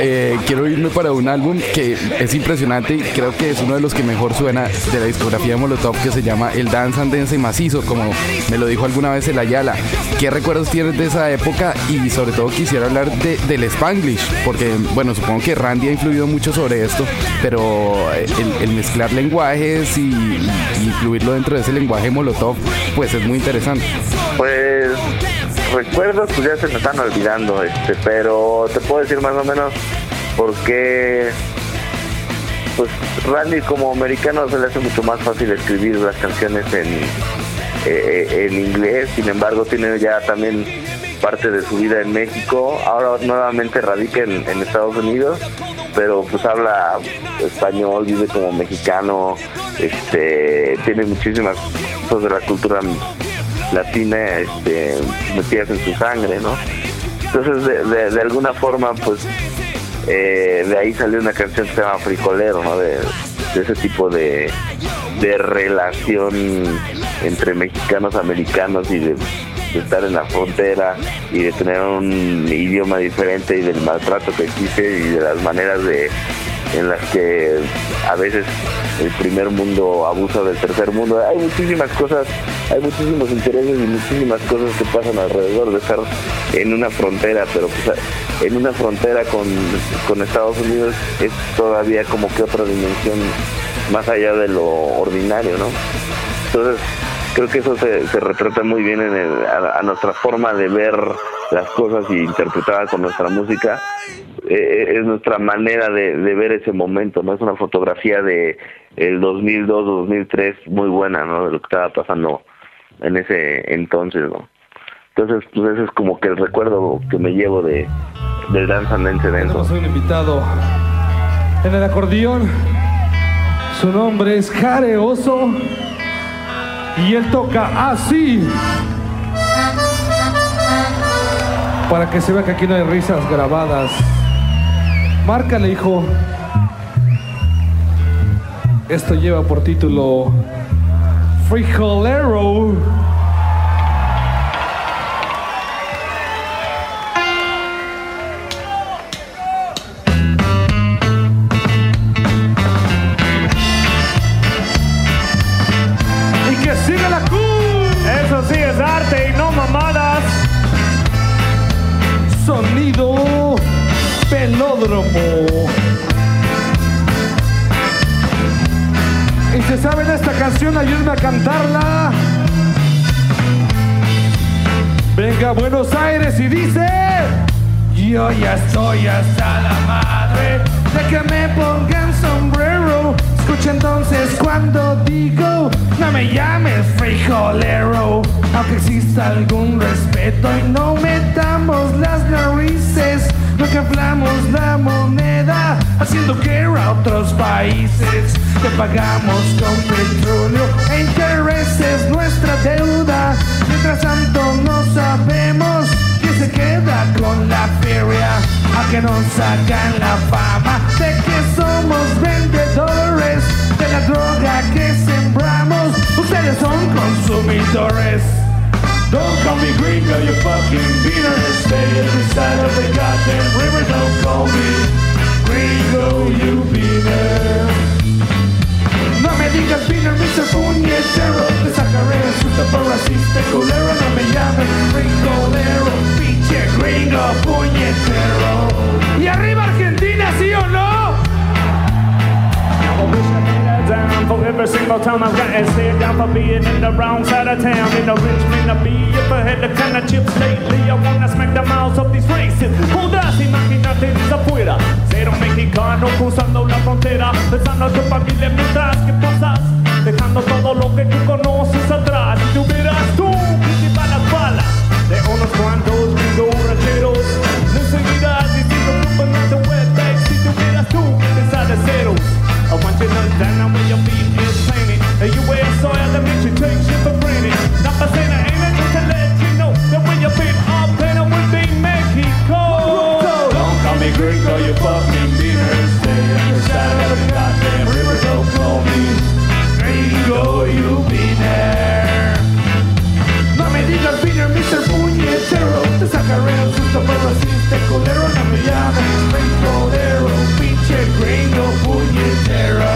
Eh, quiero irme para un álbum que es impresionante y creo que es uno de los que mejor suena de la discografía de Molotov que se llama El Dance and Dance Macizo, como me lo dijo alguna vez el Ayala. ¿Qué recuerdos tienes de esa época? Y sobre todo quisiera hablar de, del Spanglish, porque bueno, supongo que Randy ha influido mucho sobre esto, pero el, el mezclar lenguajes y, y incluirlo dentro de ese lenguaje Molotov, pues es muy interesante. Pues recuerdos pues ya se me están olvidando, este, pero te puedo decir más o menos por qué pues Randy como americano se le hace mucho más fácil escribir las canciones en, eh, en inglés, sin embargo tiene ya también parte de su vida en México, ahora nuevamente radica en, en Estados Unidos, pero pues habla español, vive como mexicano, este, tiene muchísimas cosas de la cultura latina este, metidas en su sangre, ¿no? Entonces, de, de- alguna forma, pues, eh, de ahí salió una canción que se llama Frijolero, ¿no? De, de ese tipo de, de relación entre mexicanos, americanos y de, de estar en la frontera y de tener un idioma diferente y del maltrato que existe y de las maneras de en las que a veces el primer mundo abusa del tercer mundo. Hay muchísimas cosas, hay muchísimos intereses y muchísimas cosas que pasan alrededor de estar en una frontera, pero pues, en una frontera con, con Estados Unidos es todavía como que otra dimensión más allá de lo ordinario, ¿no? Entonces, creo que eso se, se retrata muy bien en el- a, nuestra forma de ver las cosas y interpretada con nuestra música. Eh, es nuestra manera de, de ver ese momento, ¿no? Es una fotografía de el 2002 o 2003 muy buena, ¿no? De lo que estaba pasando en ese entonces, ¿no? Entonces, pues ese es como que el recuerdo que me llevo de del Dance and Dance Dance. Tenemos un invitado en el acordeón. Su nombre es Jare Oso y él toca así. Para que se vea que aquí no hay risas grabadas. Márcale, hijo. Esto lleva por título Frijolero.「ayúdenme a cantarla. Venga Buenos Aires y dice Yo ya estoy hasta la madre De que me pongan sombrero. Escucha entonces cuando digo No me llames frijolero. Aunque exista algún respeto Y no metamos las narices No que hablamos la moneda Haciendo guerra a otros países Que pagamos con petróleo. E intereses nuestra deuda. Mientras tanto no sabemos quién se queda con la feria. A que nos sacan la fama de que somos vendedores De la droga que sembramos. Ustedes son consumidores. Don't call me gringo, you fucking beaner. Stay at the side of the goddamn river. Don't call me gringo, you beaner me digas Peter, Mr. Puñetero Te sacaré el susto por racista culero No me llames frijolero Pinche gringo puñetero Y arriba Argentina, ¿sí o no? Down for every single time I've gotten stared down for being in the wrong side of town. In the rich man to be if I had the kind of chips lately. I wanna smack the mouths of these races. Podrás imaginarte desde afuera. Ser un mexicano cruzando la frontera. Pensando en tu familia mientras que pasas. Dejando todo lo que tú conoces atrás. Si tuvieras tú que llevar las balas de unos cuantos gringos. No seguirás diciendo tú no te wetbacks. Si tuvieras tú que empezar de ceros. I want you to look down where your feet is planted. And you wear soil that makes you take shit for granted. Not by saying I ain't it, just to let you know that when your feet are planted would be Mexico. Don't call me gringo, you fucking beaner. Stay on the side of the goddamn river. Don't call me gringo, you be beaner. Puñetero Te sacaré el susto por racista culero No me llames frijolero Pinche gringo puñetero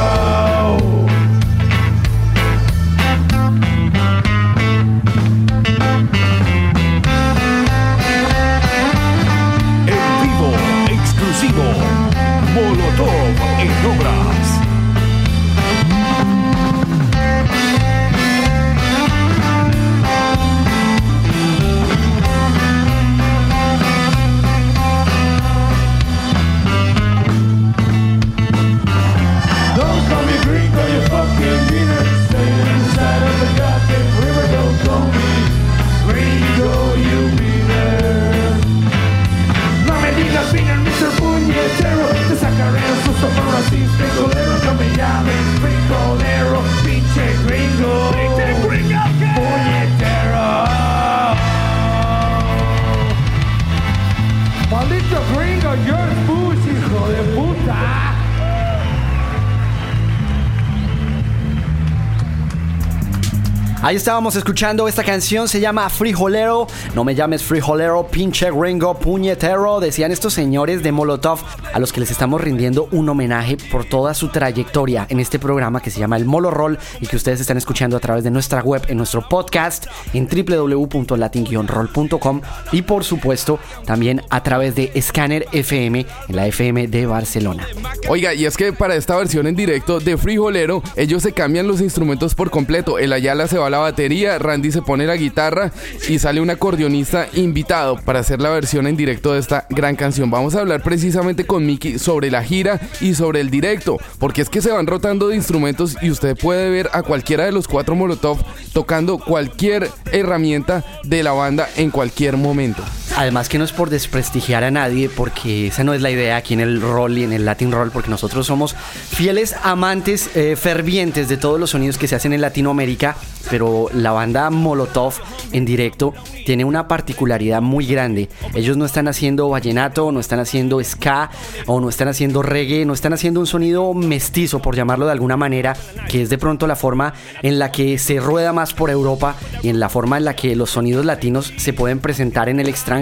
Ahí estábamos escuchando esta canción, se llama Frijolero. No me llames frijolero, pinche gringo, puñetero. Decían estos señores de Molotov a los que les estamos rindiendo un homenaje por toda su trayectoria en este programa que se llama El Molo Roll y que ustedes están escuchando a través de nuestra web, en nuestro podcast, en www.latin-roll.com y por supuesto también a través de Scanner FM en la FM de Barcelona. Oiga, y es que para esta versión en directo de Frijolero, ellos se cambian los instrumentos por completo. El Ayala se va a la batería, Randy se pone la guitarra y sale un acordeonista invitado para hacer la versión en directo de esta gran canción. Vamos a hablar precisamente con Miki sobre la gira y sobre el directo, porque es que se van rotando de instrumentos y usted puede ver a cualquiera de los cuatro Molotov tocando cualquier herramienta de la banda en cualquier momento. Además que no es por desprestigiar a nadie, porque esa no es la idea aquí en el roll y en el Latin Roll, porque nosotros somos fieles amantes eh, fervientes de todos los sonidos que se hacen en Latinoamérica, pero la banda Molotov en directo tiene una particularidad muy grande. Ellos no están haciendo vallenato, no están haciendo ska, o no están haciendo reggae, no están haciendo un sonido mestizo, por llamarlo de alguna manera, que es de pronto la forma en la que se rueda más por Europa y en la forma en la que los sonidos latinos se pueden presentar en el extranjero,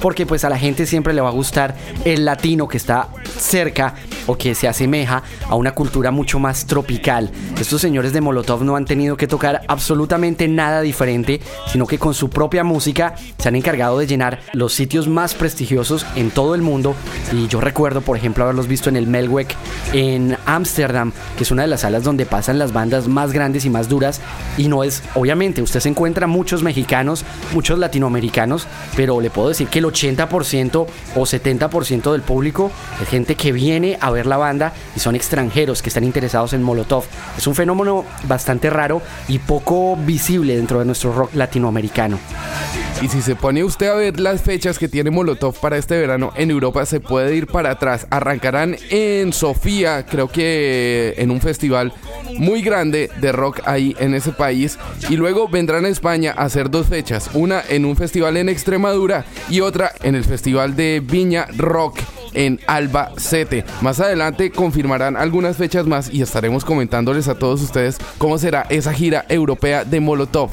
porque pues a la gente siempre le va a gustar el latino que está cerca o que se asemeja a una cultura mucho más tropical. Estos señores de Molotov no han tenido que tocar absolutamente nada diferente, sino que con su propia música se han encargado de llenar los sitios más prestigiosos en todo el mundo. Y yo recuerdo, por ejemplo, haberlos visto en el Melweg en Ámsterdam, que es una de las salas donde pasan las bandas más grandes y más duras. Y no es, obviamente, usted se encuentra muchos mexicanos, muchos latinoamericanos, pero le puedo decir que el 80% o 70% del público es gente que viene a ver la banda y son extranjeros que están interesados en Molotov. Es un fenómeno bastante raro y poco visible dentro de nuestro rock latinoamericano. Y si se pone usted a ver las fechas que tiene Molotov para este verano en Europa, se puede ir para atrás. Arrancarán en Sofía, creo que en un festival muy grande de rock ahí en ese país. Y luego vendrán a España a hacer dos fechas. Una en un festival en Extremadura y otra en el festival de Viña Rock en Albacete. Más adelante confirmarán algunas fechas más y estaremos comentándoles a todos ustedes cómo será esa gira europea de Molotov.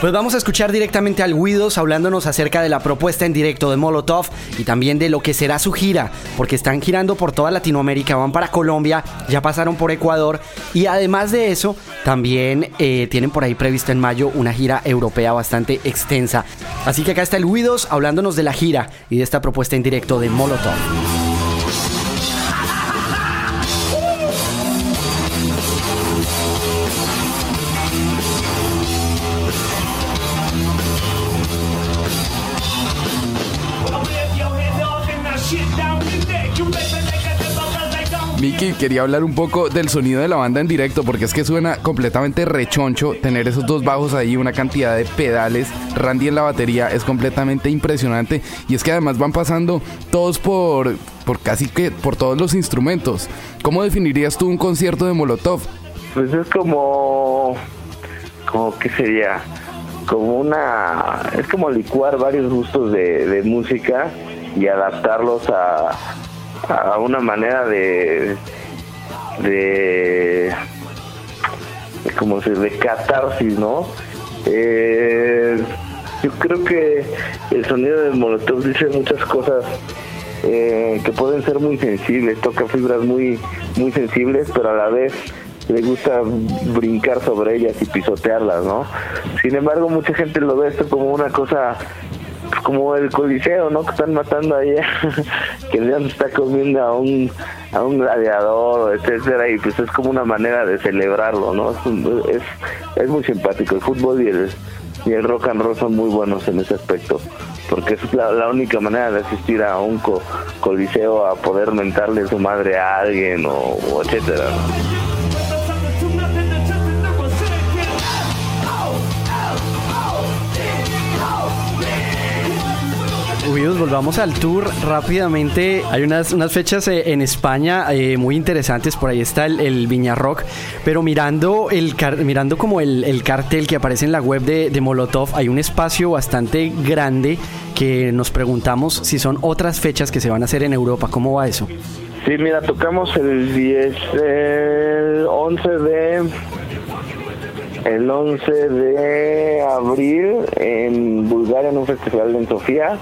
Pues vamos a escuchar directamente al Guidos hablándonos acerca de la propuesta en directo de Molotov y también de lo que será su gira, porque están girando por toda Latinoamérica, van para Colombia, ya pasaron por Ecuador y además de eso, también eh, tienen por ahí previsto en mayo una gira europea bastante extensa. Así que acá está el Guidos hablándonos de la gira y de esta propuesta en directo de Molotov. Thank you. Miki, quería hablar un poco del sonido de la banda en directo, porque es que suena completamente rechoncho tener esos dos bajos ahí, una cantidad de pedales. Randy en la batería es completamente impresionante. Y es que además van pasando todos por, por casi que por todos los instrumentos. ¿Cómo definirías tú un concierto de Molotov? Pues es como, como qué sería, como una, es como licuar varios gustos de, de música y adaptarlos a, a una manera de, de, como se de catarsis, ¿no? Eh, yo creo que el sonido de Molotov dice muchas cosas eh, que pueden ser muy sensibles, toca fibras muy, muy sensibles, pero a la vez le gusta brincar sobre ellas y pisotearlas, ¿no? Sin embargo, mucha gente lo ve esto como una cosa pues, como el coliseo, ¿no? Que están matando ahí, (laughs) que ya se está comiendo a un a un gladiador, etcétera, y pues es como una manera de celebrarlo, ¿no? Es, es, es muy simpático. El fútbol y el, y el rock and roll son muy buenos en ese aspecto, porque es la, la única manera de asistir a un co- coliseo a poder mentarle su madre a alguien o, o etcétera, ¿no? Guidos, volvamos al tour rápidamente. Hay unas, unas fechas eh, en España eh, muy interesantes. Por ahí está el, el Viña Rock. Pero mirando, el mirando como el, el cartel que aparece en la web de, de Molotov, hay un espacio bastante grande que nos preguntamos si son otras fechas que se van a hacer en Europa. ¿Cómo va eso? Sí, mira, tocamos el 10, el 11 de el 11 de abril en Bulgaria en un festival en Sofía.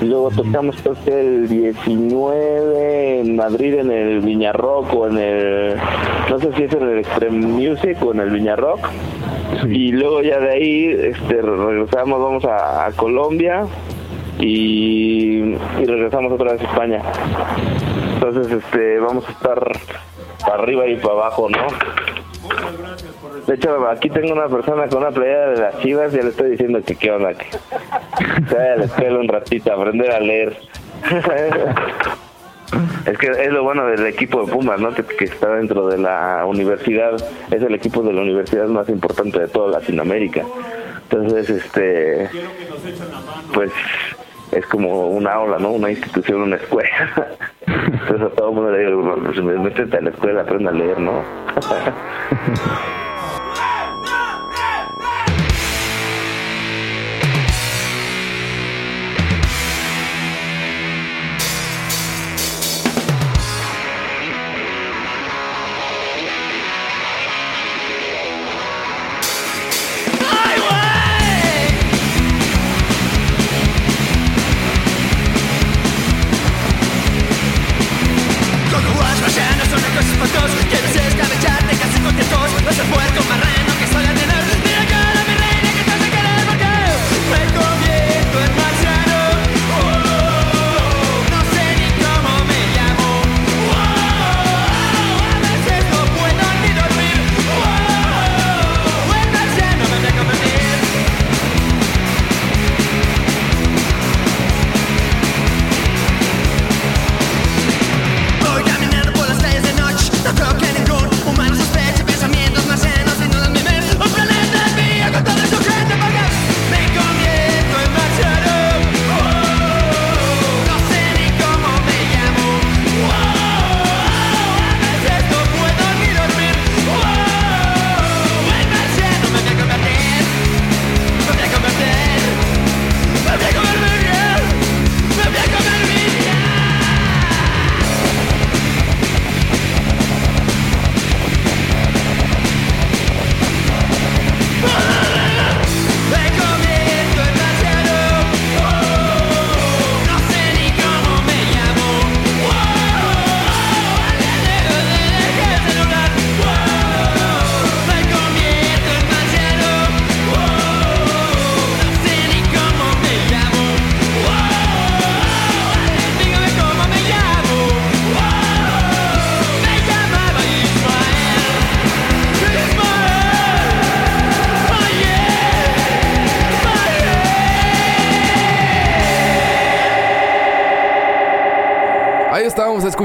Luego tocamos creo que el 19 en Madrid en el Viña Rock o en el no sé si es en el Extreme Music o en el Viña Rock. Y luego ya de ahí este regresamos, vamos a, a Colombia y, y regresamos otra vez a España. Entonces, este, vamos a estar para arriba y para abajo, ¿no? De hecho, aquí tengo una persona con una playera de las chivas y ya le estoy diciendo que qué onda, que (laughs) se vaya a la escuela un ratito, aprender a leer. (laughs) es que es lo bueno del equipo de Pumas, ¿no? Que, que está dentro de la universidad, es el equipo de la universidad más importante de toda Latinoamérica. Entonces, este, pues es como una aula, ¿no? Una institución, una escuela. (laughs) Entonces a todo el mundo le digo, pues, métete a la escuela, aprende a leer, ¿no? (laughs) los espantos, quieres escabechar, dejas inconscientos, con.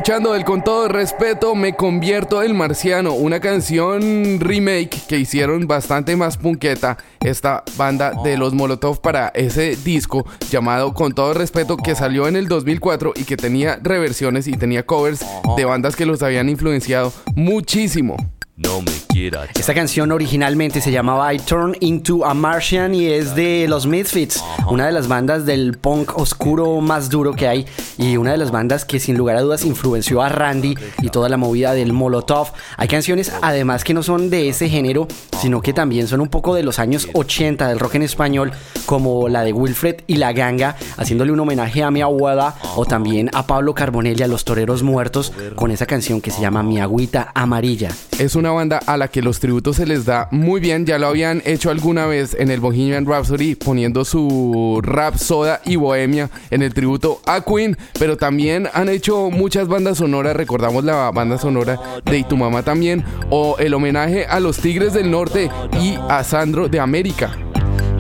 Escuchando el Con todo respeto me convierto el marciano, una canción remake que hicieron bastante más punqueta esta banda de los Molotov para ese disco llamado Con todo respeto que salió en el 2004 y que tenía reversiones y tenía covers de bandas que los habían influenciado muchísimo. No me quiera. Esta canción originalmente se llamaba I Turn Into a Martian y es de los Misfits, una de las bandas del punk oscuro más duro que hay y una de las bandas que sin lugar a dudas influenció a Randy y toda la movida del Molotov. Hay canciones además que no son de ese género, sino que también son un poco de los años 80 del rock en español, como la de Wilfred y la Ganga, haciéndole un homenaje a mi abuela o también a Pablo Carbonell y a los Toreros Muertos con esa canción que se llama Mi Agüita Amarilla. Es una banda a la que los tributos se les da muy bien. Ya lo habían hecho alguna vez en el Bohemian Rhapsody poniendo su rap soda y bohemia en el tributo a Queen. Pero también han hecho muchas bandas sonoras. Recordamos la banda sonora de Y tu mamá también. O el homenaje a los Tigres del Norte y a Sandro de América.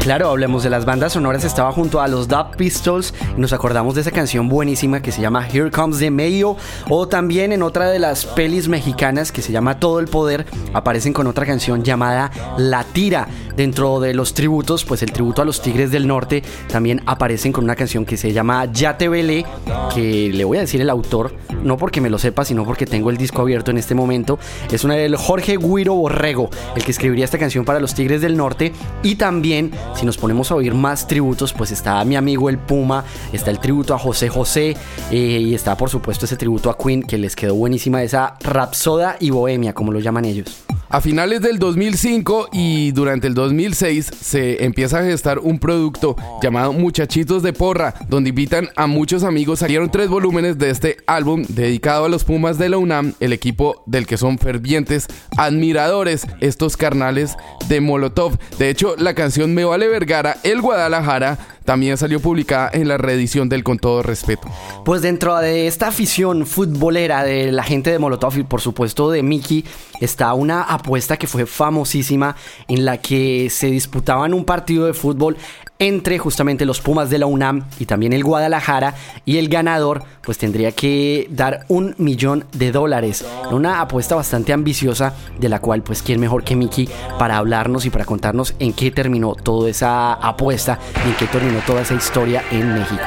Claro, hablemos de las bandas sonoras. Estaba junto a los Dub Pistols y nos acordamos de esa canción buenísima que se llama Here Comes the Mayo. O también en otra de las pelis mexicanas que se llama Todo el Poder, aparecen con otra canción llamada La Tira. Dentro de los tributos, pues el tributo a los Tigres del Norte también aparecen con una canción que se llama Ya te velé, que le voy a decir el autor, no porque me lo sepa, sino porque tengo el disco abierto en este momento. Es una del Jorge Guiro Borrego, el que escribiría esta canción para los Tigres del Norte. Y también si nos ponemos a oír más tributos, pues está mi amigo el Puma, está el tributo a José José eh, y está por supuesto ese tributo a Queen que les quedó buenísima esa Rapsoda y Bohemia, como lo llaman ellos. A finales del 2005 y durante el 2006 se empieza a gestar un producto llamado Muchachitos de Porra, donde invitan a muchos amigos. Salieron tres volúmenes de este álbum dedicado a los Pumas de la UNAM, el equipo del que son fervientes admiradores, estos carnales de Molotov. De hecho, la canción Me Vergara, el Guadalajara, también salió publicada en la reedición del Con Todo Respeto. Pues dentro de esta afición futbolera de la gente de Molotov y por supuesto de Mickey está una apuesta que fue famosísima en la que se disputaban un partido de fútbol entre justamente los Pumas de la UNAM y también el Guadalajara y el ganador pues tendría que dar un millón de dólares. Una apuesta bastante ambiciosa de la cual pues quién mejor que Mickey para hablarnos y para contarnos en qué terminó toda esa apuesta y en qué terminó toda esa historia en México.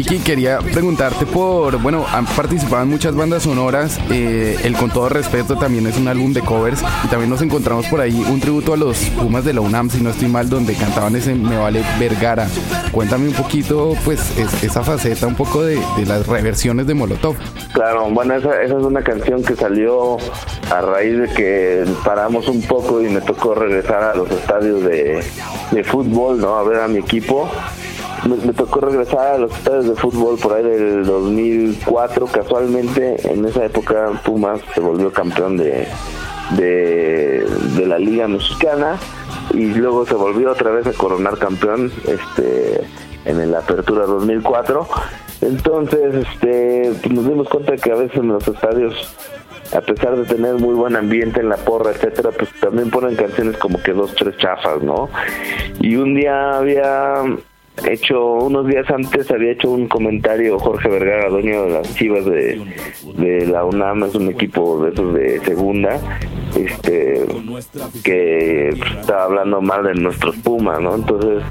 Miki, quería preguntarte por, bueno, han participado en muchas bandas sonoras, eh, el Con Todo Respeto también es un álbum de covers y también nos encontramos por ahí un tributo a los Pumas de la UNAM, si no estoy mal, donde cantaban ese Me Vale Vergara. Cuéntame un poquito, pues, es- esa faceta un poco de, de las reversiones de Molotov. Claro, bueno, esa, esa es una canción que salió a raíz de que paramos un poco y me tocó regresar a los estadios de, de fútbol, ¿no? A ver a mi equipo. Me, tocó regresar a los estadios de fútbol por ahí del 2004. Casualmente, en esa época, Pumas se volvió campeón de, de, la Liga Mexicana y luego se volvió otra vez a coronar campeón este en el Apertura 2004. Entonces, este, pues nos dimos cuenta que a veces en los estadios, a pesar de tener muy buen ambiente en la porra, etcétera, pues también ponen canciones como que dos, tres chafas, ¿no? Y un día había hecho, unos días antes había hecho un comentario Jorge Vergara, dueño de las chivas de, de la UNAM, es un equipo de esos de segunda, este que estaba hablando mal de nuestros Pumas, ¿no? Entonces,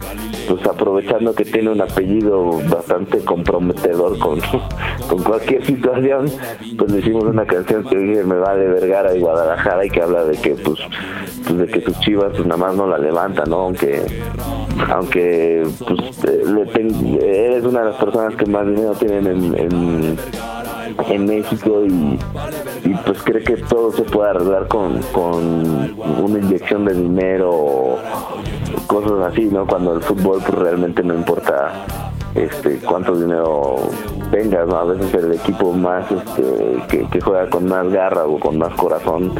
pues aprovechando que tiene un apellido bastante comprometedor con, (laughs) con cualquier situación, pues le hicimos una canción que me va de Vergara y Guadalajara y que habla de que pues, pues de que sus chivas pues, nada más no la levantan, ¿no? Aunque aunque pues le ten- eres una de las personas que más dinero tienen en, en, México y, y, pues cree que todo se puede arreglar con, con una inyección de dinero o cosas así, ¿no? Cuando el fútbol pues realmente no importa este cuánto dinero tengas, ¿no? A veces el equipo más este, que, juega con más garra o con más corazón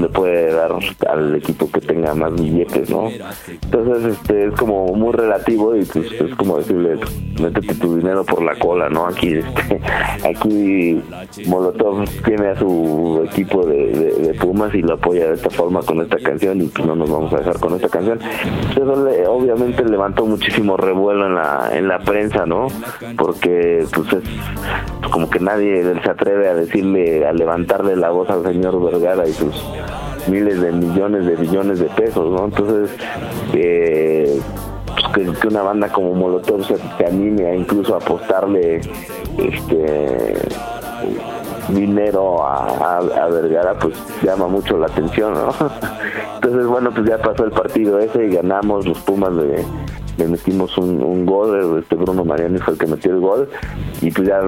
le puede dar al equipo que tenga más billetes, ¿no? Entonces este es como muy relativo y pues es como decirle métete tu dinero por la cola, ¿no? Aquí este, aquí Molotov tiene a su equipo de Pumas y lo apoya de esta forma con esta canción y pues no nos vamos a dejar con esta canción. Eso le- obviamente levantó muchísimo revuelo en la en la prensa, ¿no? Porque pues es como que nadie se atreve a decirle, a levantarle la voz al señor Vergara y sus miles de millones de billones de pesos, ¿no? Entonces, eh, pues, que, una banda como Molotov se, se anime a incluso apostarle este dinero a, Vergara, pues llama mucho la atención, ¿no? (laughs) Entonces, bueno, pues ya pasó el partido ese y ganamos, los Pumas le, le metimos un, un gol, este Bruno Mariani fue el que metió el gol y pues ya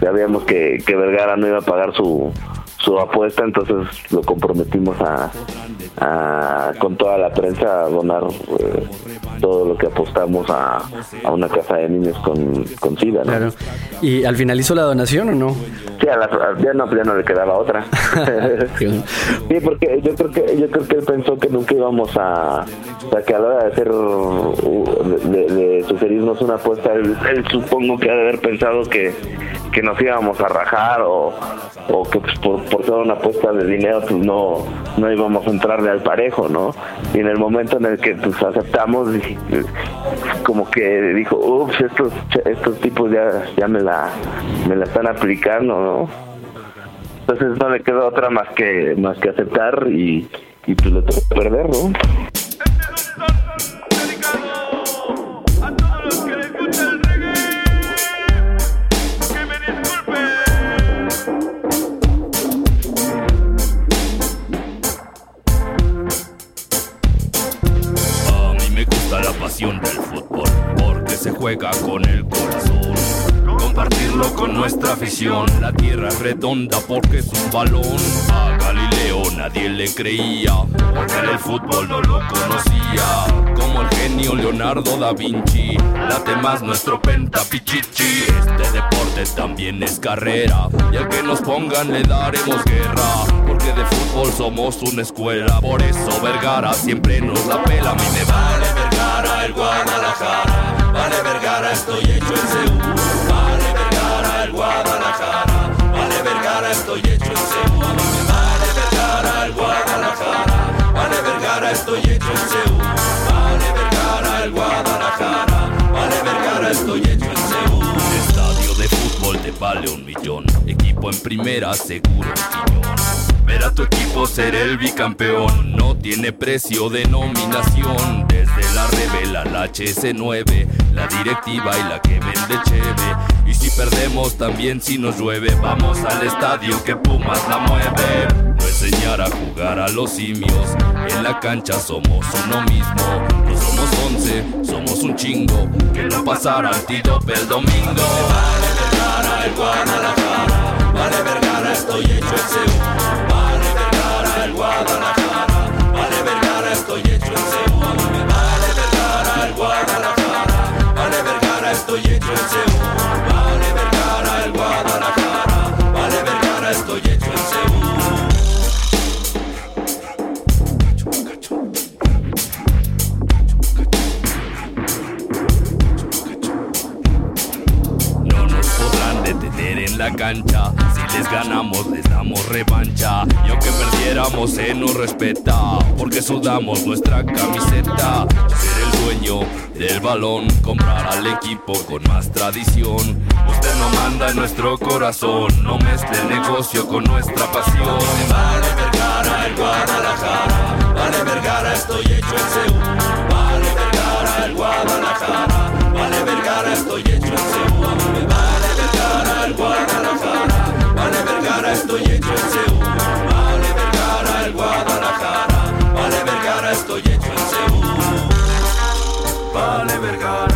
sabíamos que, que Vergara no iba a pagar su, su apuesta, entonces lo comprometimos a, a- con toda la prensa a donar eh, todo lo que apostamos a, a una casa de niños con, con SIDA. ¿no? Claro. ¿Y al final hizo la donación o no? Sí, a la, a- ya, no, ya no le quedaba otra. (laughs) sí, porque yo creo que yo creo que él pensó que nunca íbamos a, o sea, que a la hora de hacer uh, de, de sugerirnos una apuesta, él, él supongo que ha de haber pensado que, que nos íbamos a rajar o, o que pues, por, por toda una apuesta de dinero pues no no íbamos a entrarle al parejo, ¿no? Y en el momento en el que pues aceptamos dije, como que dijo, ups, estos estos tipos ya ya me la me la están aplicando, ¿no? Entonces no le quedó otra más que más que aceptar y, y pues le tocó perder, ¿no? A pasión del fútbol porque se juega con el corazón. Compartirlo con nuestra afición. La tierra es redonda porque es un balón. A Galileo nadie le creía porque el fútbol no lo conocía. Como el genio Leonardo da Vinci, late más nuestro pentapichichi. Este deporte también es carrera y al que nos pongan le daremos guerra. Porque de fútbol somos una escuela. Por eso Vergara siempre nos la pela. A mí me vale El Guadalajara. Vale Vergara, estoy hecho en Seúl. Vale Vergara el Guadalajara. Vale Vergara, estoy hecho en Seúl. Vale Vergara el Guadalajara. Vale Vergara, estoy hecho en Seúl. Vale Vergara el Guadalajara. Vale Vergara, estoy hecho en Seúl. De fútbol te vale un millón. Equipo en primera, seguro piñón. Ver a tu equipo ser el bicampeón no tiene precio de nominación. Desde la revela, la HS9, la directiva y la que vende cheve. Y si perdemos también si nos llueve, vamos al estadio que Pumas la mueve. No enseñar a jugar a los simios, en la cancha somos uno mismo. No somos once, somos un chingo, que no pasará antídope el domingo. Vale Vergara, el Guadalajara, vale Vergara, estoy hecho en Seúl. Vale Vergara, el Guadalajara, vale Vergara, estoy hecho en Seúl. Vale Vergara, el Guadalajara, vale Vergara, estoy hecho en Seúl. La cancha. Si les ganamos, les damos revancha. Y aunque perdiéramos, se nos respeta. Porque sudamos nuestra camiseta. Ser el dueño del balón, comprar al equipo con más tradición. Usted no manda en nuestro corazón. No mezcle negocio con nuestra pasión. Vale Vergara, el Guadalajara. Vale Vergara, estoy hecho en Seúl. Vale Vergara, el Guadalajara. Vale Vergara, estoy hecho en Seúl. El Guadalajara. Vale Vergara, estoy hecho en Seúl. Vale Vergara, el Guadalajara. Vale Vergara, estoy hecho en Seúl. Vale Vergara.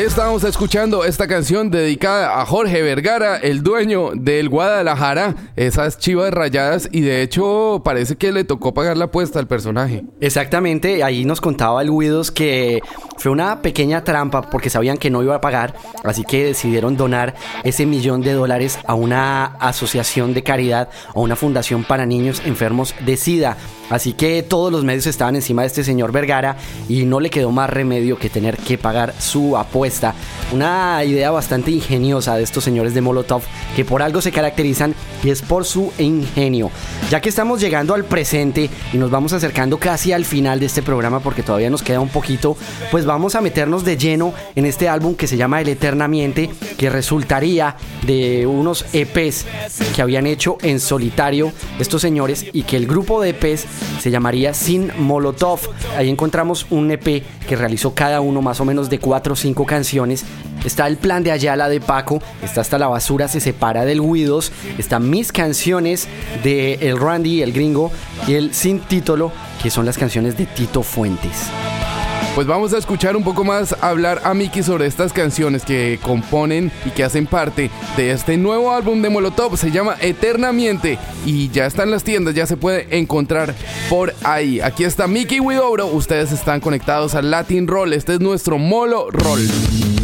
Ahí estábamos escuchando esta canción dedicada a Jorge Vergara, el dueño del Guadalajara, esas chivas rayadas, y de hecho parece que le tocó pagar la apuesta al personaje. Exactamente, ahí nos contaba el Guidos que fue una pequeña trampa porque sabían que no iba a pagar, así que decidieron donar ese millón de dólares a una asociación de caridad o una fundación para niños enfermos de SIDA. Así que todos los medios estaban encima de este señor Vergara y no le quedó más remedio que tener que pagar su apuesta. Una idea bastante ingeniosa de estos señores de Molotov que por algo se caracterizan y es por su ingenio. Ya que estamos llegando al presente y nos vamos acercando casi al final de este programa porque todavía nos queda un poquito, pues vamos a meternos de lleno en este álbum que se llama El Eternamente, que resultaría de unos EPs que habían hecho en solitario estos señores y que el grupo de EPs se llamaría Sin Molotov. Ahí encontramos un EP que realizó cada uno más o menos de 4 o 5 canciones. Está el plan de Ayala de Paco, está hasta la basura se separa del Guidos, están mis canciones de El Randy, el gringo, y el Sin Título, que son las canciones de Tito Fuentes. Pues vamos a escuchar un poco más hablar a Miki sobre estas canciones que componen y que hacen parte de este nuevo álbum de Molotov. Se llama Eternamente y ya está en las tiendas, ya se puede encontrar por ahí. Aquí está Miki Widobro. Ustedes están conectados al Latin Roll. Este es nuestro Molo Roll.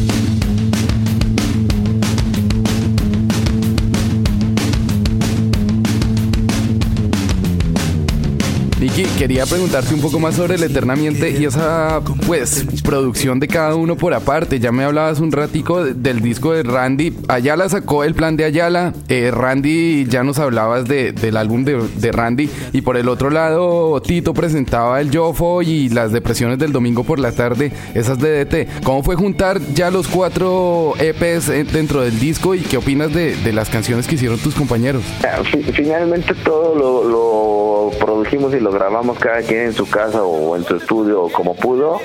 Quería preguntarte un poco más sobre el Eternamente y esa, pues, producción de cada uno por aparte. Ya me hablabas un ratico de- del disco de Randy. Ayala sacó el plan de Ayala. Eh, Randy, ya nos hablabas de- del álbum de, de Randy. Y por el otro lado, Tito presentaba el Yofo y las depresiones del domingo por la tarde, esas DDT. ¿Cómo fue juntar ya los cuatro EPs eh, dentro del disco y qué opinas de, de las canciones que hicieron tus compañeros? Fi- Finalmente todo lo, lo produjimos y lo grabamos cada quien en su casa o en su estudio como pudo.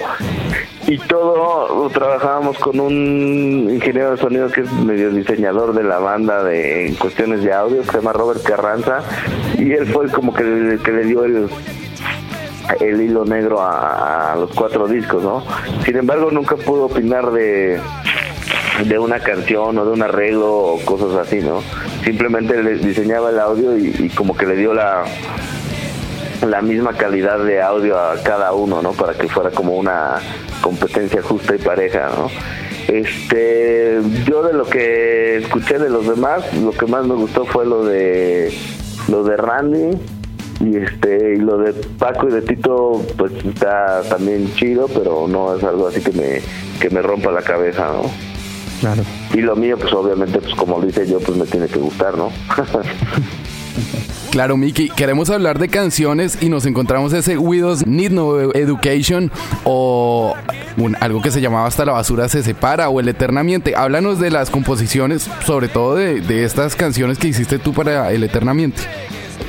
Y todo trabajábamos con un ingeniero de sonido que es medio diseñador de la banda de, en cuestiones de audio, que se llama Robert Carranza. Y él fue como que, que le dio el, el hilo negro a, los cuatro discos, ¿no? Sin embargo, nunca pudo opinar de, de una canción o de un arreglo o cosas así, ¿no? Simplemente le diseñaba el audio y como que le dio la la misma calidad de audio a cada uno, ¿no? Para que fuera como una competencia justa y pareja, ¿no? Este, yo de lo que escuché de los demás, lo que más me gustó fue lo de lo de Randy y este y lo de Paco y de Tito, pues está también chido, pero no es algo así que me que me rompa la cabeza, ¿no? Claro. Y lo mío, pues obviamente, pues como lo hice yo, pues me tiene que gustar, ¿no? (laughs) Claro, Miki, queremos hablar de canciones y nos encontramos ese Widows Need No Education o algo que se llamaba Hasta la basura se separa o el Eternamente. Háblanos de las composiciones, sobre todo de, de estas canciones que hiciste tú para el Eternamente.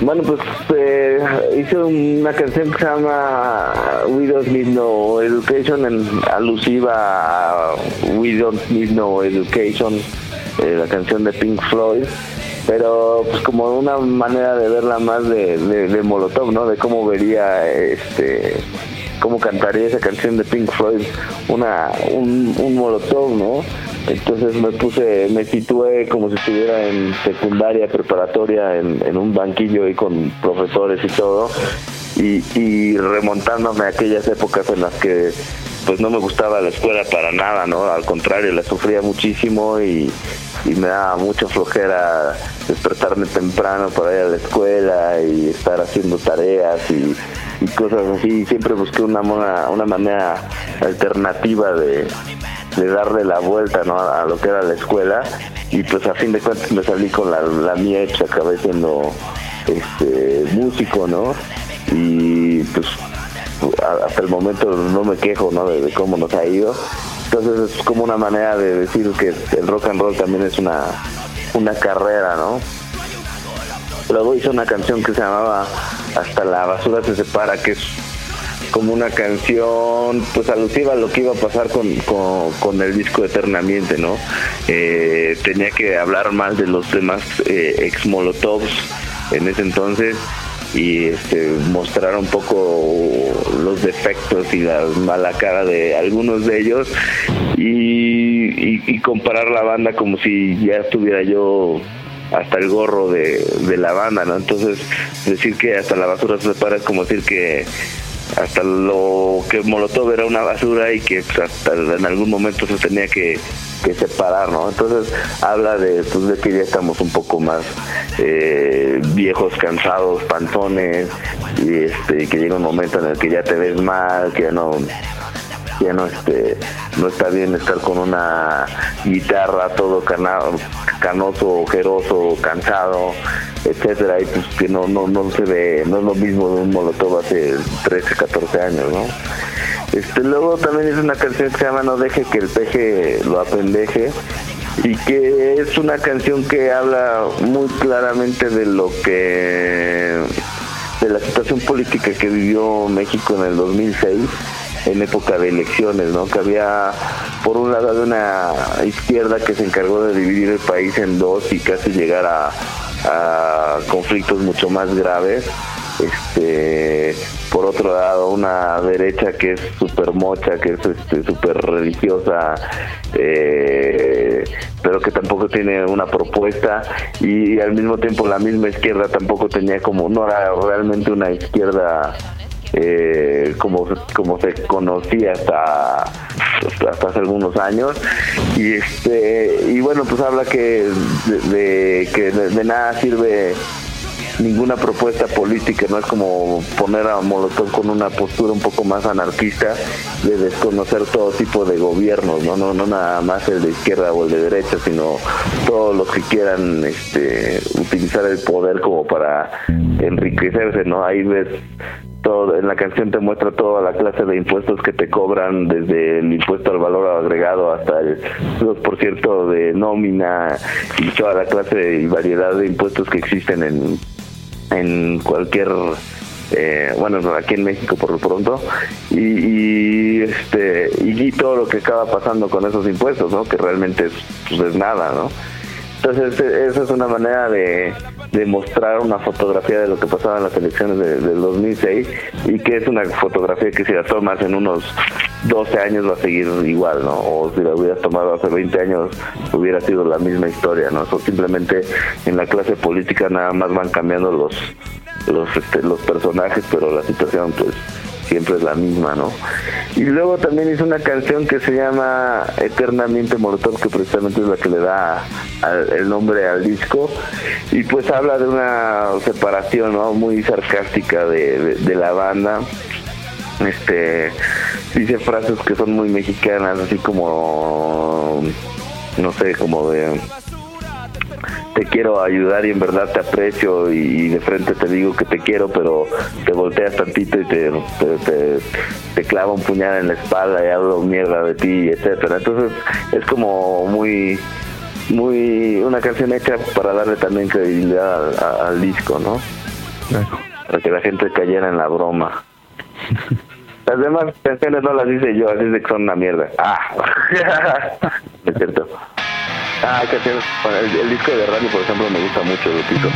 Bueno, pues eh, hice una canción que se llama We Don't Need No Education, en, alusiva a We Don't Need No Education, eh, la canción de Pink Floyd, pero pues como una manera de verla más de, de, Molotov, ¿no? De cómo vería, este, cómo cantaría esa canción de Pink Floyd, una, un, un Molotov, ¿no? Entonces me puse, me situé como si estuviera en secundaria, preparatoria, en, en un banquillo ahí con profesores y todo, y, y remontándome a aquellas épocas en las que pues no me gustaba la escuela para nada, ¿no? Al contrario, la sufría muchísimo y, me daba mucha flojera despertarme temprano para ir a la escuela y estar haciendo tareas y, cosas así. Siempre busqué una, mona- una manera alternativa de, darle la vuelta ¿no? a lo que era la escuela y pues a fin de cuentas me salí con la, la mía hecha, acabé siendo este, músico, ¿no? Y pues hasta el momento no me quejo, ¿no? De, cómo nos ha ido. Entonces es como una manera de decir que el rock and roll también es una, una carrera, ¿no? Luego hice una canción que se llamaba Hasta la basura se separa, que es como una canción pues alusiva a lo que iba a pasar con, con, con el disco Eternamente, ¿no? Eh, tenía que hablar más de los demás eh, ex Molotovs en ese entonces y este, mostrar un poco los defectos y la mala cara de algunos de ellos y y, comparar la banda como si ya estuviera yo hasta el gorro de, de la banda, ¿no? Entonces, decir que hasta la basura se separa es como decir que hasta lo que Molotov era una basura y que pues, hasta en algún momento se tenía que, separar, ¿no? Entonces habla de, pues, de que ya estamos un poco más eh, viejos, cansados, pantones y este que llega un momento en el que ya te ves mal, que ya no ya no este no está bien estar con una guitarra todo cana- canoso, ojeroso, cansado, etcétera, y pues que no, no, no se ve, no es lo mismo de un molotov hace 13, 14 años, ¿no? Este luego también es una canción que se llama No deje que el peje lo apendeje y que es una canción que habla muy claramente de lo que de la situación política que vivió México en el 2006 en época de elecciones, ¿no? Que había, por un lado, una izquierda que se encargó de dividir el país en dos y casi llegar a, conflictos mucho más graves. Este, por otro lado, una derecha que es súper mocha, que es este, súper religiosa, eh, pero que tampoco tiene una propuesta y al mismo tiempo la misma izquierda tampoco tenía como, no era realmente una izquierda eh, como, como se conocía hasta, hasta hace algunos años. Y este y bueno pues habla que de, que de, de nada sirve ninguna propuesta política, no es como poner a Molotov con una postura un poco más anarquista de desconocer todo tipo de gobiernos, no no no nada más el de izquierda o el de derecha, sino todos los que quieran este utilizar el poder como para enriquecerse, ¿no? Ahí ves todo, en la canción te muestra toda la clase de impuestos que te cobran, desde el impuesto al valor agregado hasta el 2% de nómina y toda la clase y variedad de impuestos que existen en, en cualquier eh, bueno aquí en México por lo pronto. Y, y, este y, y todo lo que acaba pasando con esos impuestos no que realmente es, pues, es nada no entonces esa es una manera de, de mostrar una fotografía de lo que pasaba en las elecciones de- del 2006 y que es una fotografía que si la tomas en unos 12 años va a seguir igual, ¿no? O si la hubieras tomado hace 20 años hubiera sido la misma historia, ¿no? O simplemente en la clase política nada más van cambiando los los este, los personajes, pero la situación pues siempre es la misma, ¿no? Y luego también hizo una canción que se llama Eternamente Molotov, que precisamente es la que le da al- el nombre al disco, y pues habla de una separación, ¿no? Muy sarcástica de- de la banda. Este dice frases que son muy mexicanas, así como no sé, como de te quiero ayudar y en verdad te aprecio y, de frente te digo que te quiero, pero te volteas tantito y te, te, te- te clava un puñal en la espalda y hablo mierda de ti, etcétera. Entonces es como muy muy una canción hecha para darle también credibilidad al disco, ¿no? Para que la gente cayera en la broma. (laughs) Las demás canciones no las hice yo, así de que son una mierda. Ah, (laughs) es cierto. Ah, canciones, bueno, el, el disco de Randy, por ejemplo, me gusta mucho, Lupito.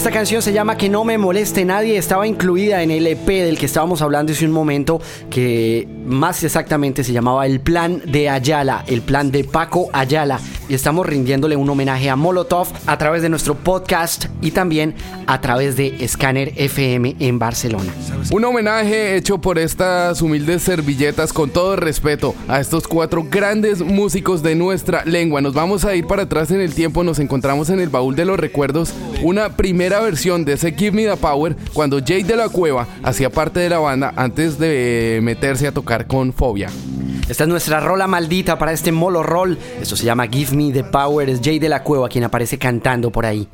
Esta canción se llama Que no me moleste nadie. Estaba incluida en el EP del que estábamos hablando hace un momento, que más exactamente se llamaba El Plan de Ayala, el plan de Paco Ayala. Y estamos rindiéndole un homenaje a Molotov a través de nuestro podcast y también a través de Scanner FM en Barcelona. Un homenaje hecho por estas humildes servilletas con todo respeto a estos cuatro grandes músicos de nuestra lengua. Nos vamos a ir para atrás en el tiempo, nos encontramos en el baúl de los recuerdos una primera versión de ese Give Me the Power cuando Jay de la Cueva hacía parte de la banda antes de meterse a tocar con Fobia. Esta es nuestra rola maldita para este molo roll. Esto se llama Give Me the Power. Es Jay de la Cueva quien aparece cantando por ahí.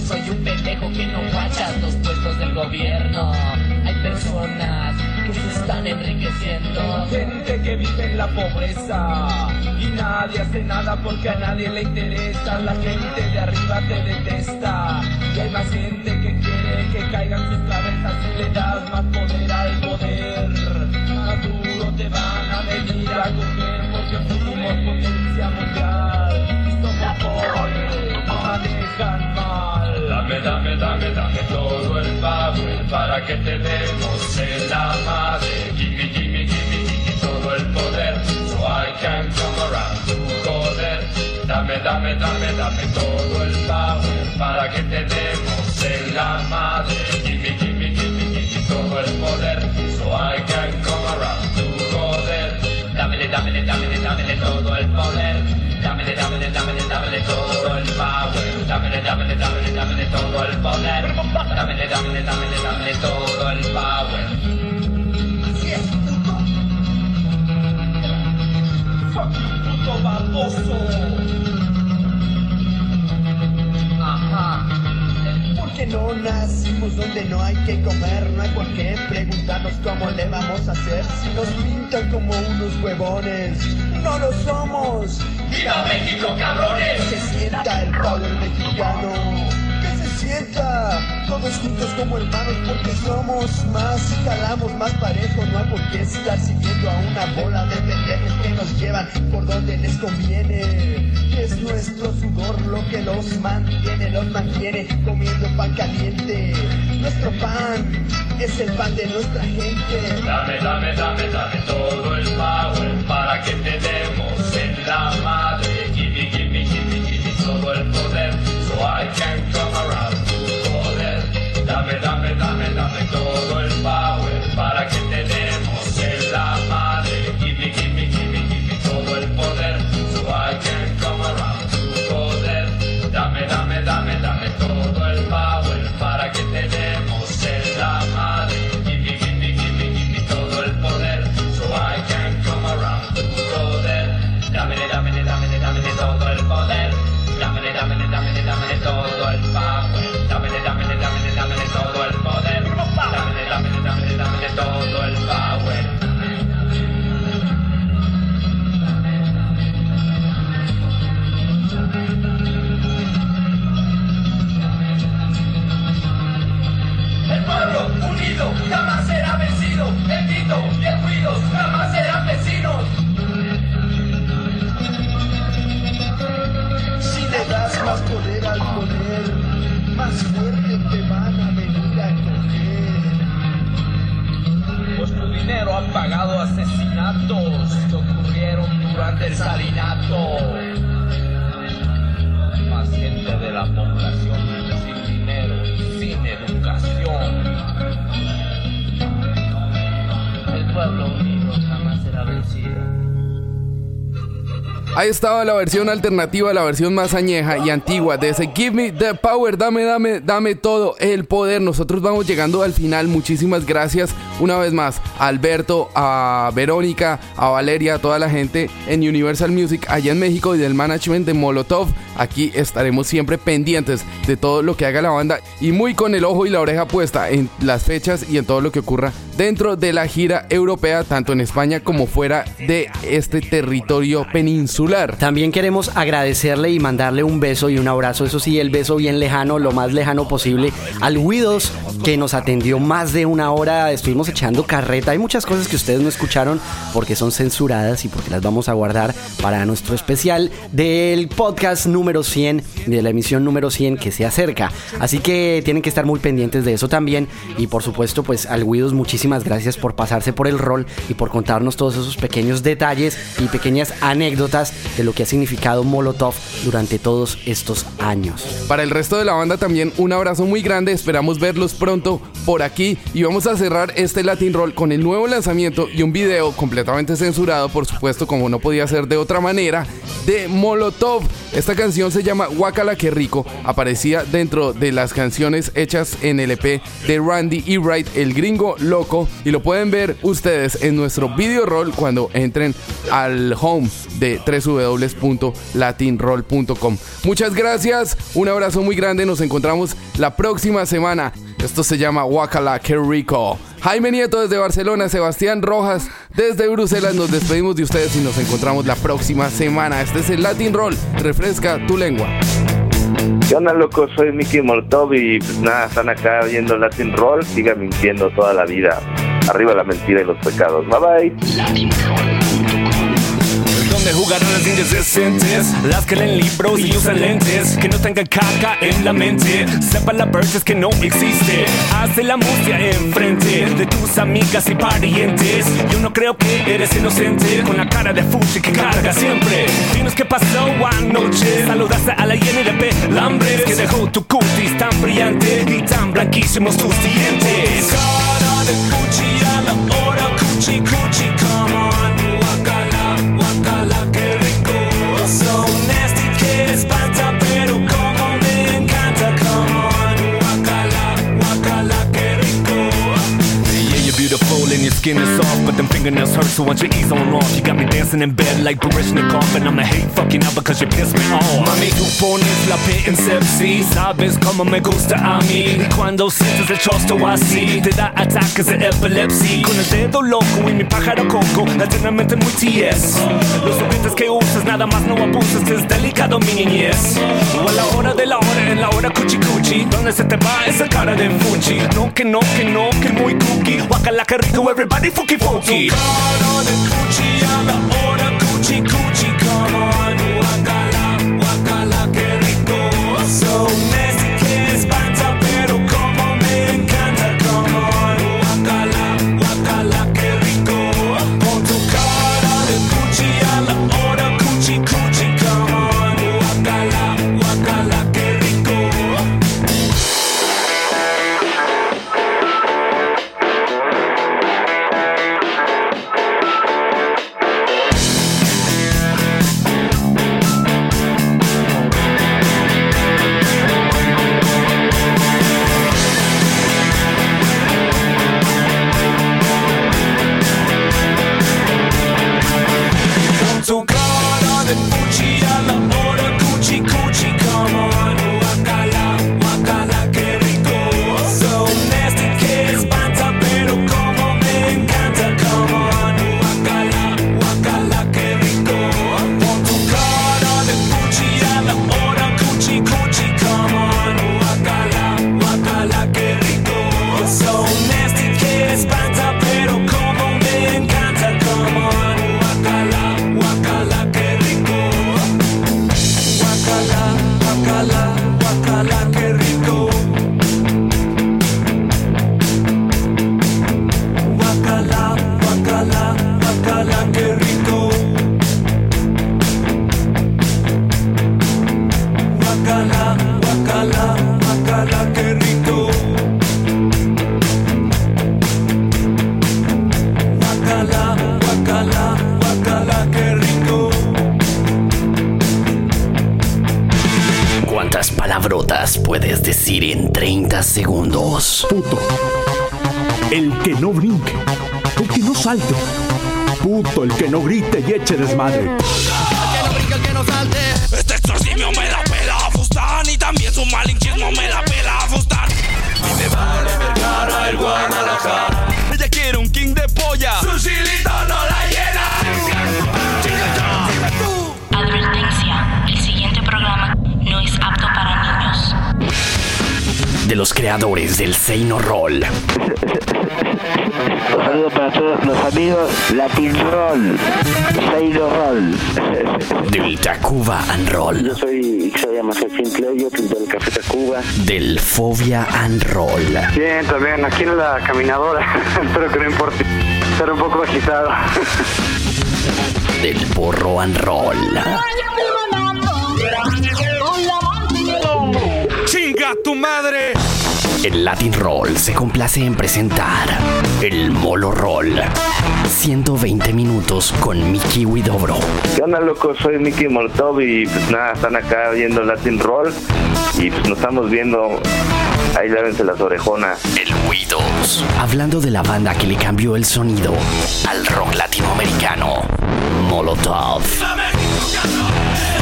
No soy un pendejo que no guachas los puestos del gobierno. Hay personas que se están enriqueciendo. Gente que vive en la pobreza y nadie hace nada porque a nadie le interesa. La gente de arriba te detesta y hay más gente que quiere que caigan sus cabezas y le das más poder al poder. Más duro te van a venir a coger porque fuimos potencia mundial somos pobres, manejan mal. Dame, dame, dame, dame todo el power para que te demos en la madre. Gimme, gimme, gimme, gimme todo el poder, so I can come around to joder. Dame, dame, dame, dame todo el power para que te demos en la madre. Gimme, gimme, gimme, gimme todo el poder, so I can come around to joder. Dámele, dámele, dámele, dámele todo el poder. Dámele, dámele, dámele, dámele todo el power. Dámele, dámele, dámele, dámele todo el poder. Dámele, dámele, dámele, dámele todo el power. Así es, puto. Fucking puto baboso. Ajá. Porque no nacimos donde no hay que comer, no hay por qué preguntarnos cómo le vamos a hacer si nos pintan como unos huevones. No lo somos. ¡Viva México, cabrones! Que se sienta el poder mexicano. Que se sienta todos juntos como hermanos porque somos más y jalamos más parejo. No hay por qué estar siguiendo a una bola de pendejos que nos llevan por donde les conviene. Es nuestro sudor lo que los mantiene, los mantiene comiendo pan caliente. Nuestro pan es el pan de nuestra gente. Dame, dame, dame, dame todo el power para que te demos en la madre. Gimme, gimme, gimme, gimme todo el poder, so I can come around to joder. Dame, dame, dame, asesinatos que ocurrieron durante el salinato. Más gente de la población Ahí estaba la versión alternativa, la versión más añeja y antigua de ese Give Me the Power, dame, dame, dame todo el poder. Nosotros vamos llegando al final. Muchísimas gracias una vez más a Alberto, a Verónica, a Valeria, a toda la gente en Universal Music allá en México y del management de Molotov. Aquí estaremos siempre pendientes de todo lo que haga la banda y muy con el ojo y la oreja puesta en las fechas y en todo lo que ocurra dentro de la gira europea, tanto en España como fuera de este territorio peninsular. También queremos agradecerle y mandarle un beso y un abrazo, eso sí, el beso bien lejano, lo más lejano posible, al Widows que nos atendió más de una hora, estuvimos echando carreta, hay muchas cosas que ustedes no escucharon porque son censuradas y porque las vamos a guardar para nuestro especial del podcast número 100, de la emisión número 100 que se acerca. Así que tienen que estar muy pendientes de eso también y por supuesto pues al Widows muchísimas gracias por pasarse por el rol y por contarnos todos esos pequeños detalles y pequeñas anécdotas de lo que ha significado Molotov durante todos estos años. Para el resto de la banda también un abrazo muy grande, esperamos verlos pronto por aquí y vamos a cerrar este Latin Roll con el nuevo lanzamiento y un video completamente censurado, por supuesto, como no podía ser de otra manera, de Molotov. Esta canción se llama Guacala que rico, aparecía dentro de las canciones hechas en el EP de Randy E. Wright, el gringo loco, y lo pueden ver ustedes en nuestro video roll cuando entren al home de www.latinroll.com. Muchas gracias, un abrazo muy grande, nos encontramos la próxima semana. Esto se llama Guacala que rico. Jaime Nieto desde Barcelona, Sebastián Rojas desde Bruselas. Nos despedimos de ustedes y nos encontramos la próxima semana. Este es el Latin Roll. Refresca tu lengua. ¿Qué onda, loco? Soy Mickey Molotov y pues nada, están acá viendo Latin Roll. Sigan mintiendo toda la vida. Arriba la mentira y los pecados. Bye bye. Donde jugarán las indecentes Las que leen libros y usan lentes Que no tengan caca en la mente. Sepa la verses que no existe. Hace la música enfrente De tus amigas y parientes. Yo no creo que eres inocente Con la cara de fuchi que carga siempre. Dinos qué pasó anoche. Saludaste a la llena de pelambres Que dejó tu cutis tan brillante Y tan blanquísimos tus dientes. Cara de a la hora cuchi cuchi fingernails hurt so why don't you ease on off. You got me dancing in bed like Barishnikov And I'ma hate fucking up because you piss me off. Mami, tu pones la P en sepsi Sabes cómo me gusta a mí. Y cuando sientes el chosto así Te da ataques de epilepsia. Con el dedo loco y mi pájaro coco Alternamente muy TS Los juguetes que usas nada más no abuses Es delicado mi niñez. O a la hora de la hora en la hora cuchi cuchi ¿Dónde se te va esa cara de fuchi? No que no, que no, que muy cookie. Guacala que rico, everybody fuki fuki Cara de cuchi eche desmadre. Este exorcismo me la pela Fustan y también su malinchismo me la pela Fustan Y me vale Vergara, el Guadalajara. Ella quiere un king de polla. Su chilito no la llena. Advertencia, el siguiente programa no es apto para niños. De los creadores del Seino Roll. Un saludo para todos los amigos Latin Roll, Seino Roll. (laughs) Del Tacuba and Roll. Yo soy Xavier Macachín Cleyo, del Café Tacuba. Del Fobia and Roll. Bien, también aquí en la caminadora. (laughs) Espero que no importe. Estar un poco agitado. (laughs) Del Porro and Roll. ¡Chinga tu madre! El Latin Roll se complace en presentar el Molo Roll. 120 minutos con Mickey Widobro. ¿Qué onda, loco? Soy Mickey Molotov y pues nada, están acá viendo Latin Roll y pues nos estamos viendo. Ahí lávense las orejonas. El Widows. Hablando de la banda que le cambió el sonido al rock latinoamericano, Molotov.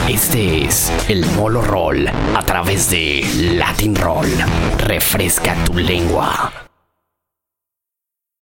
Este es el Molo Roll a través de Latin Roll. Refresca tu lengua.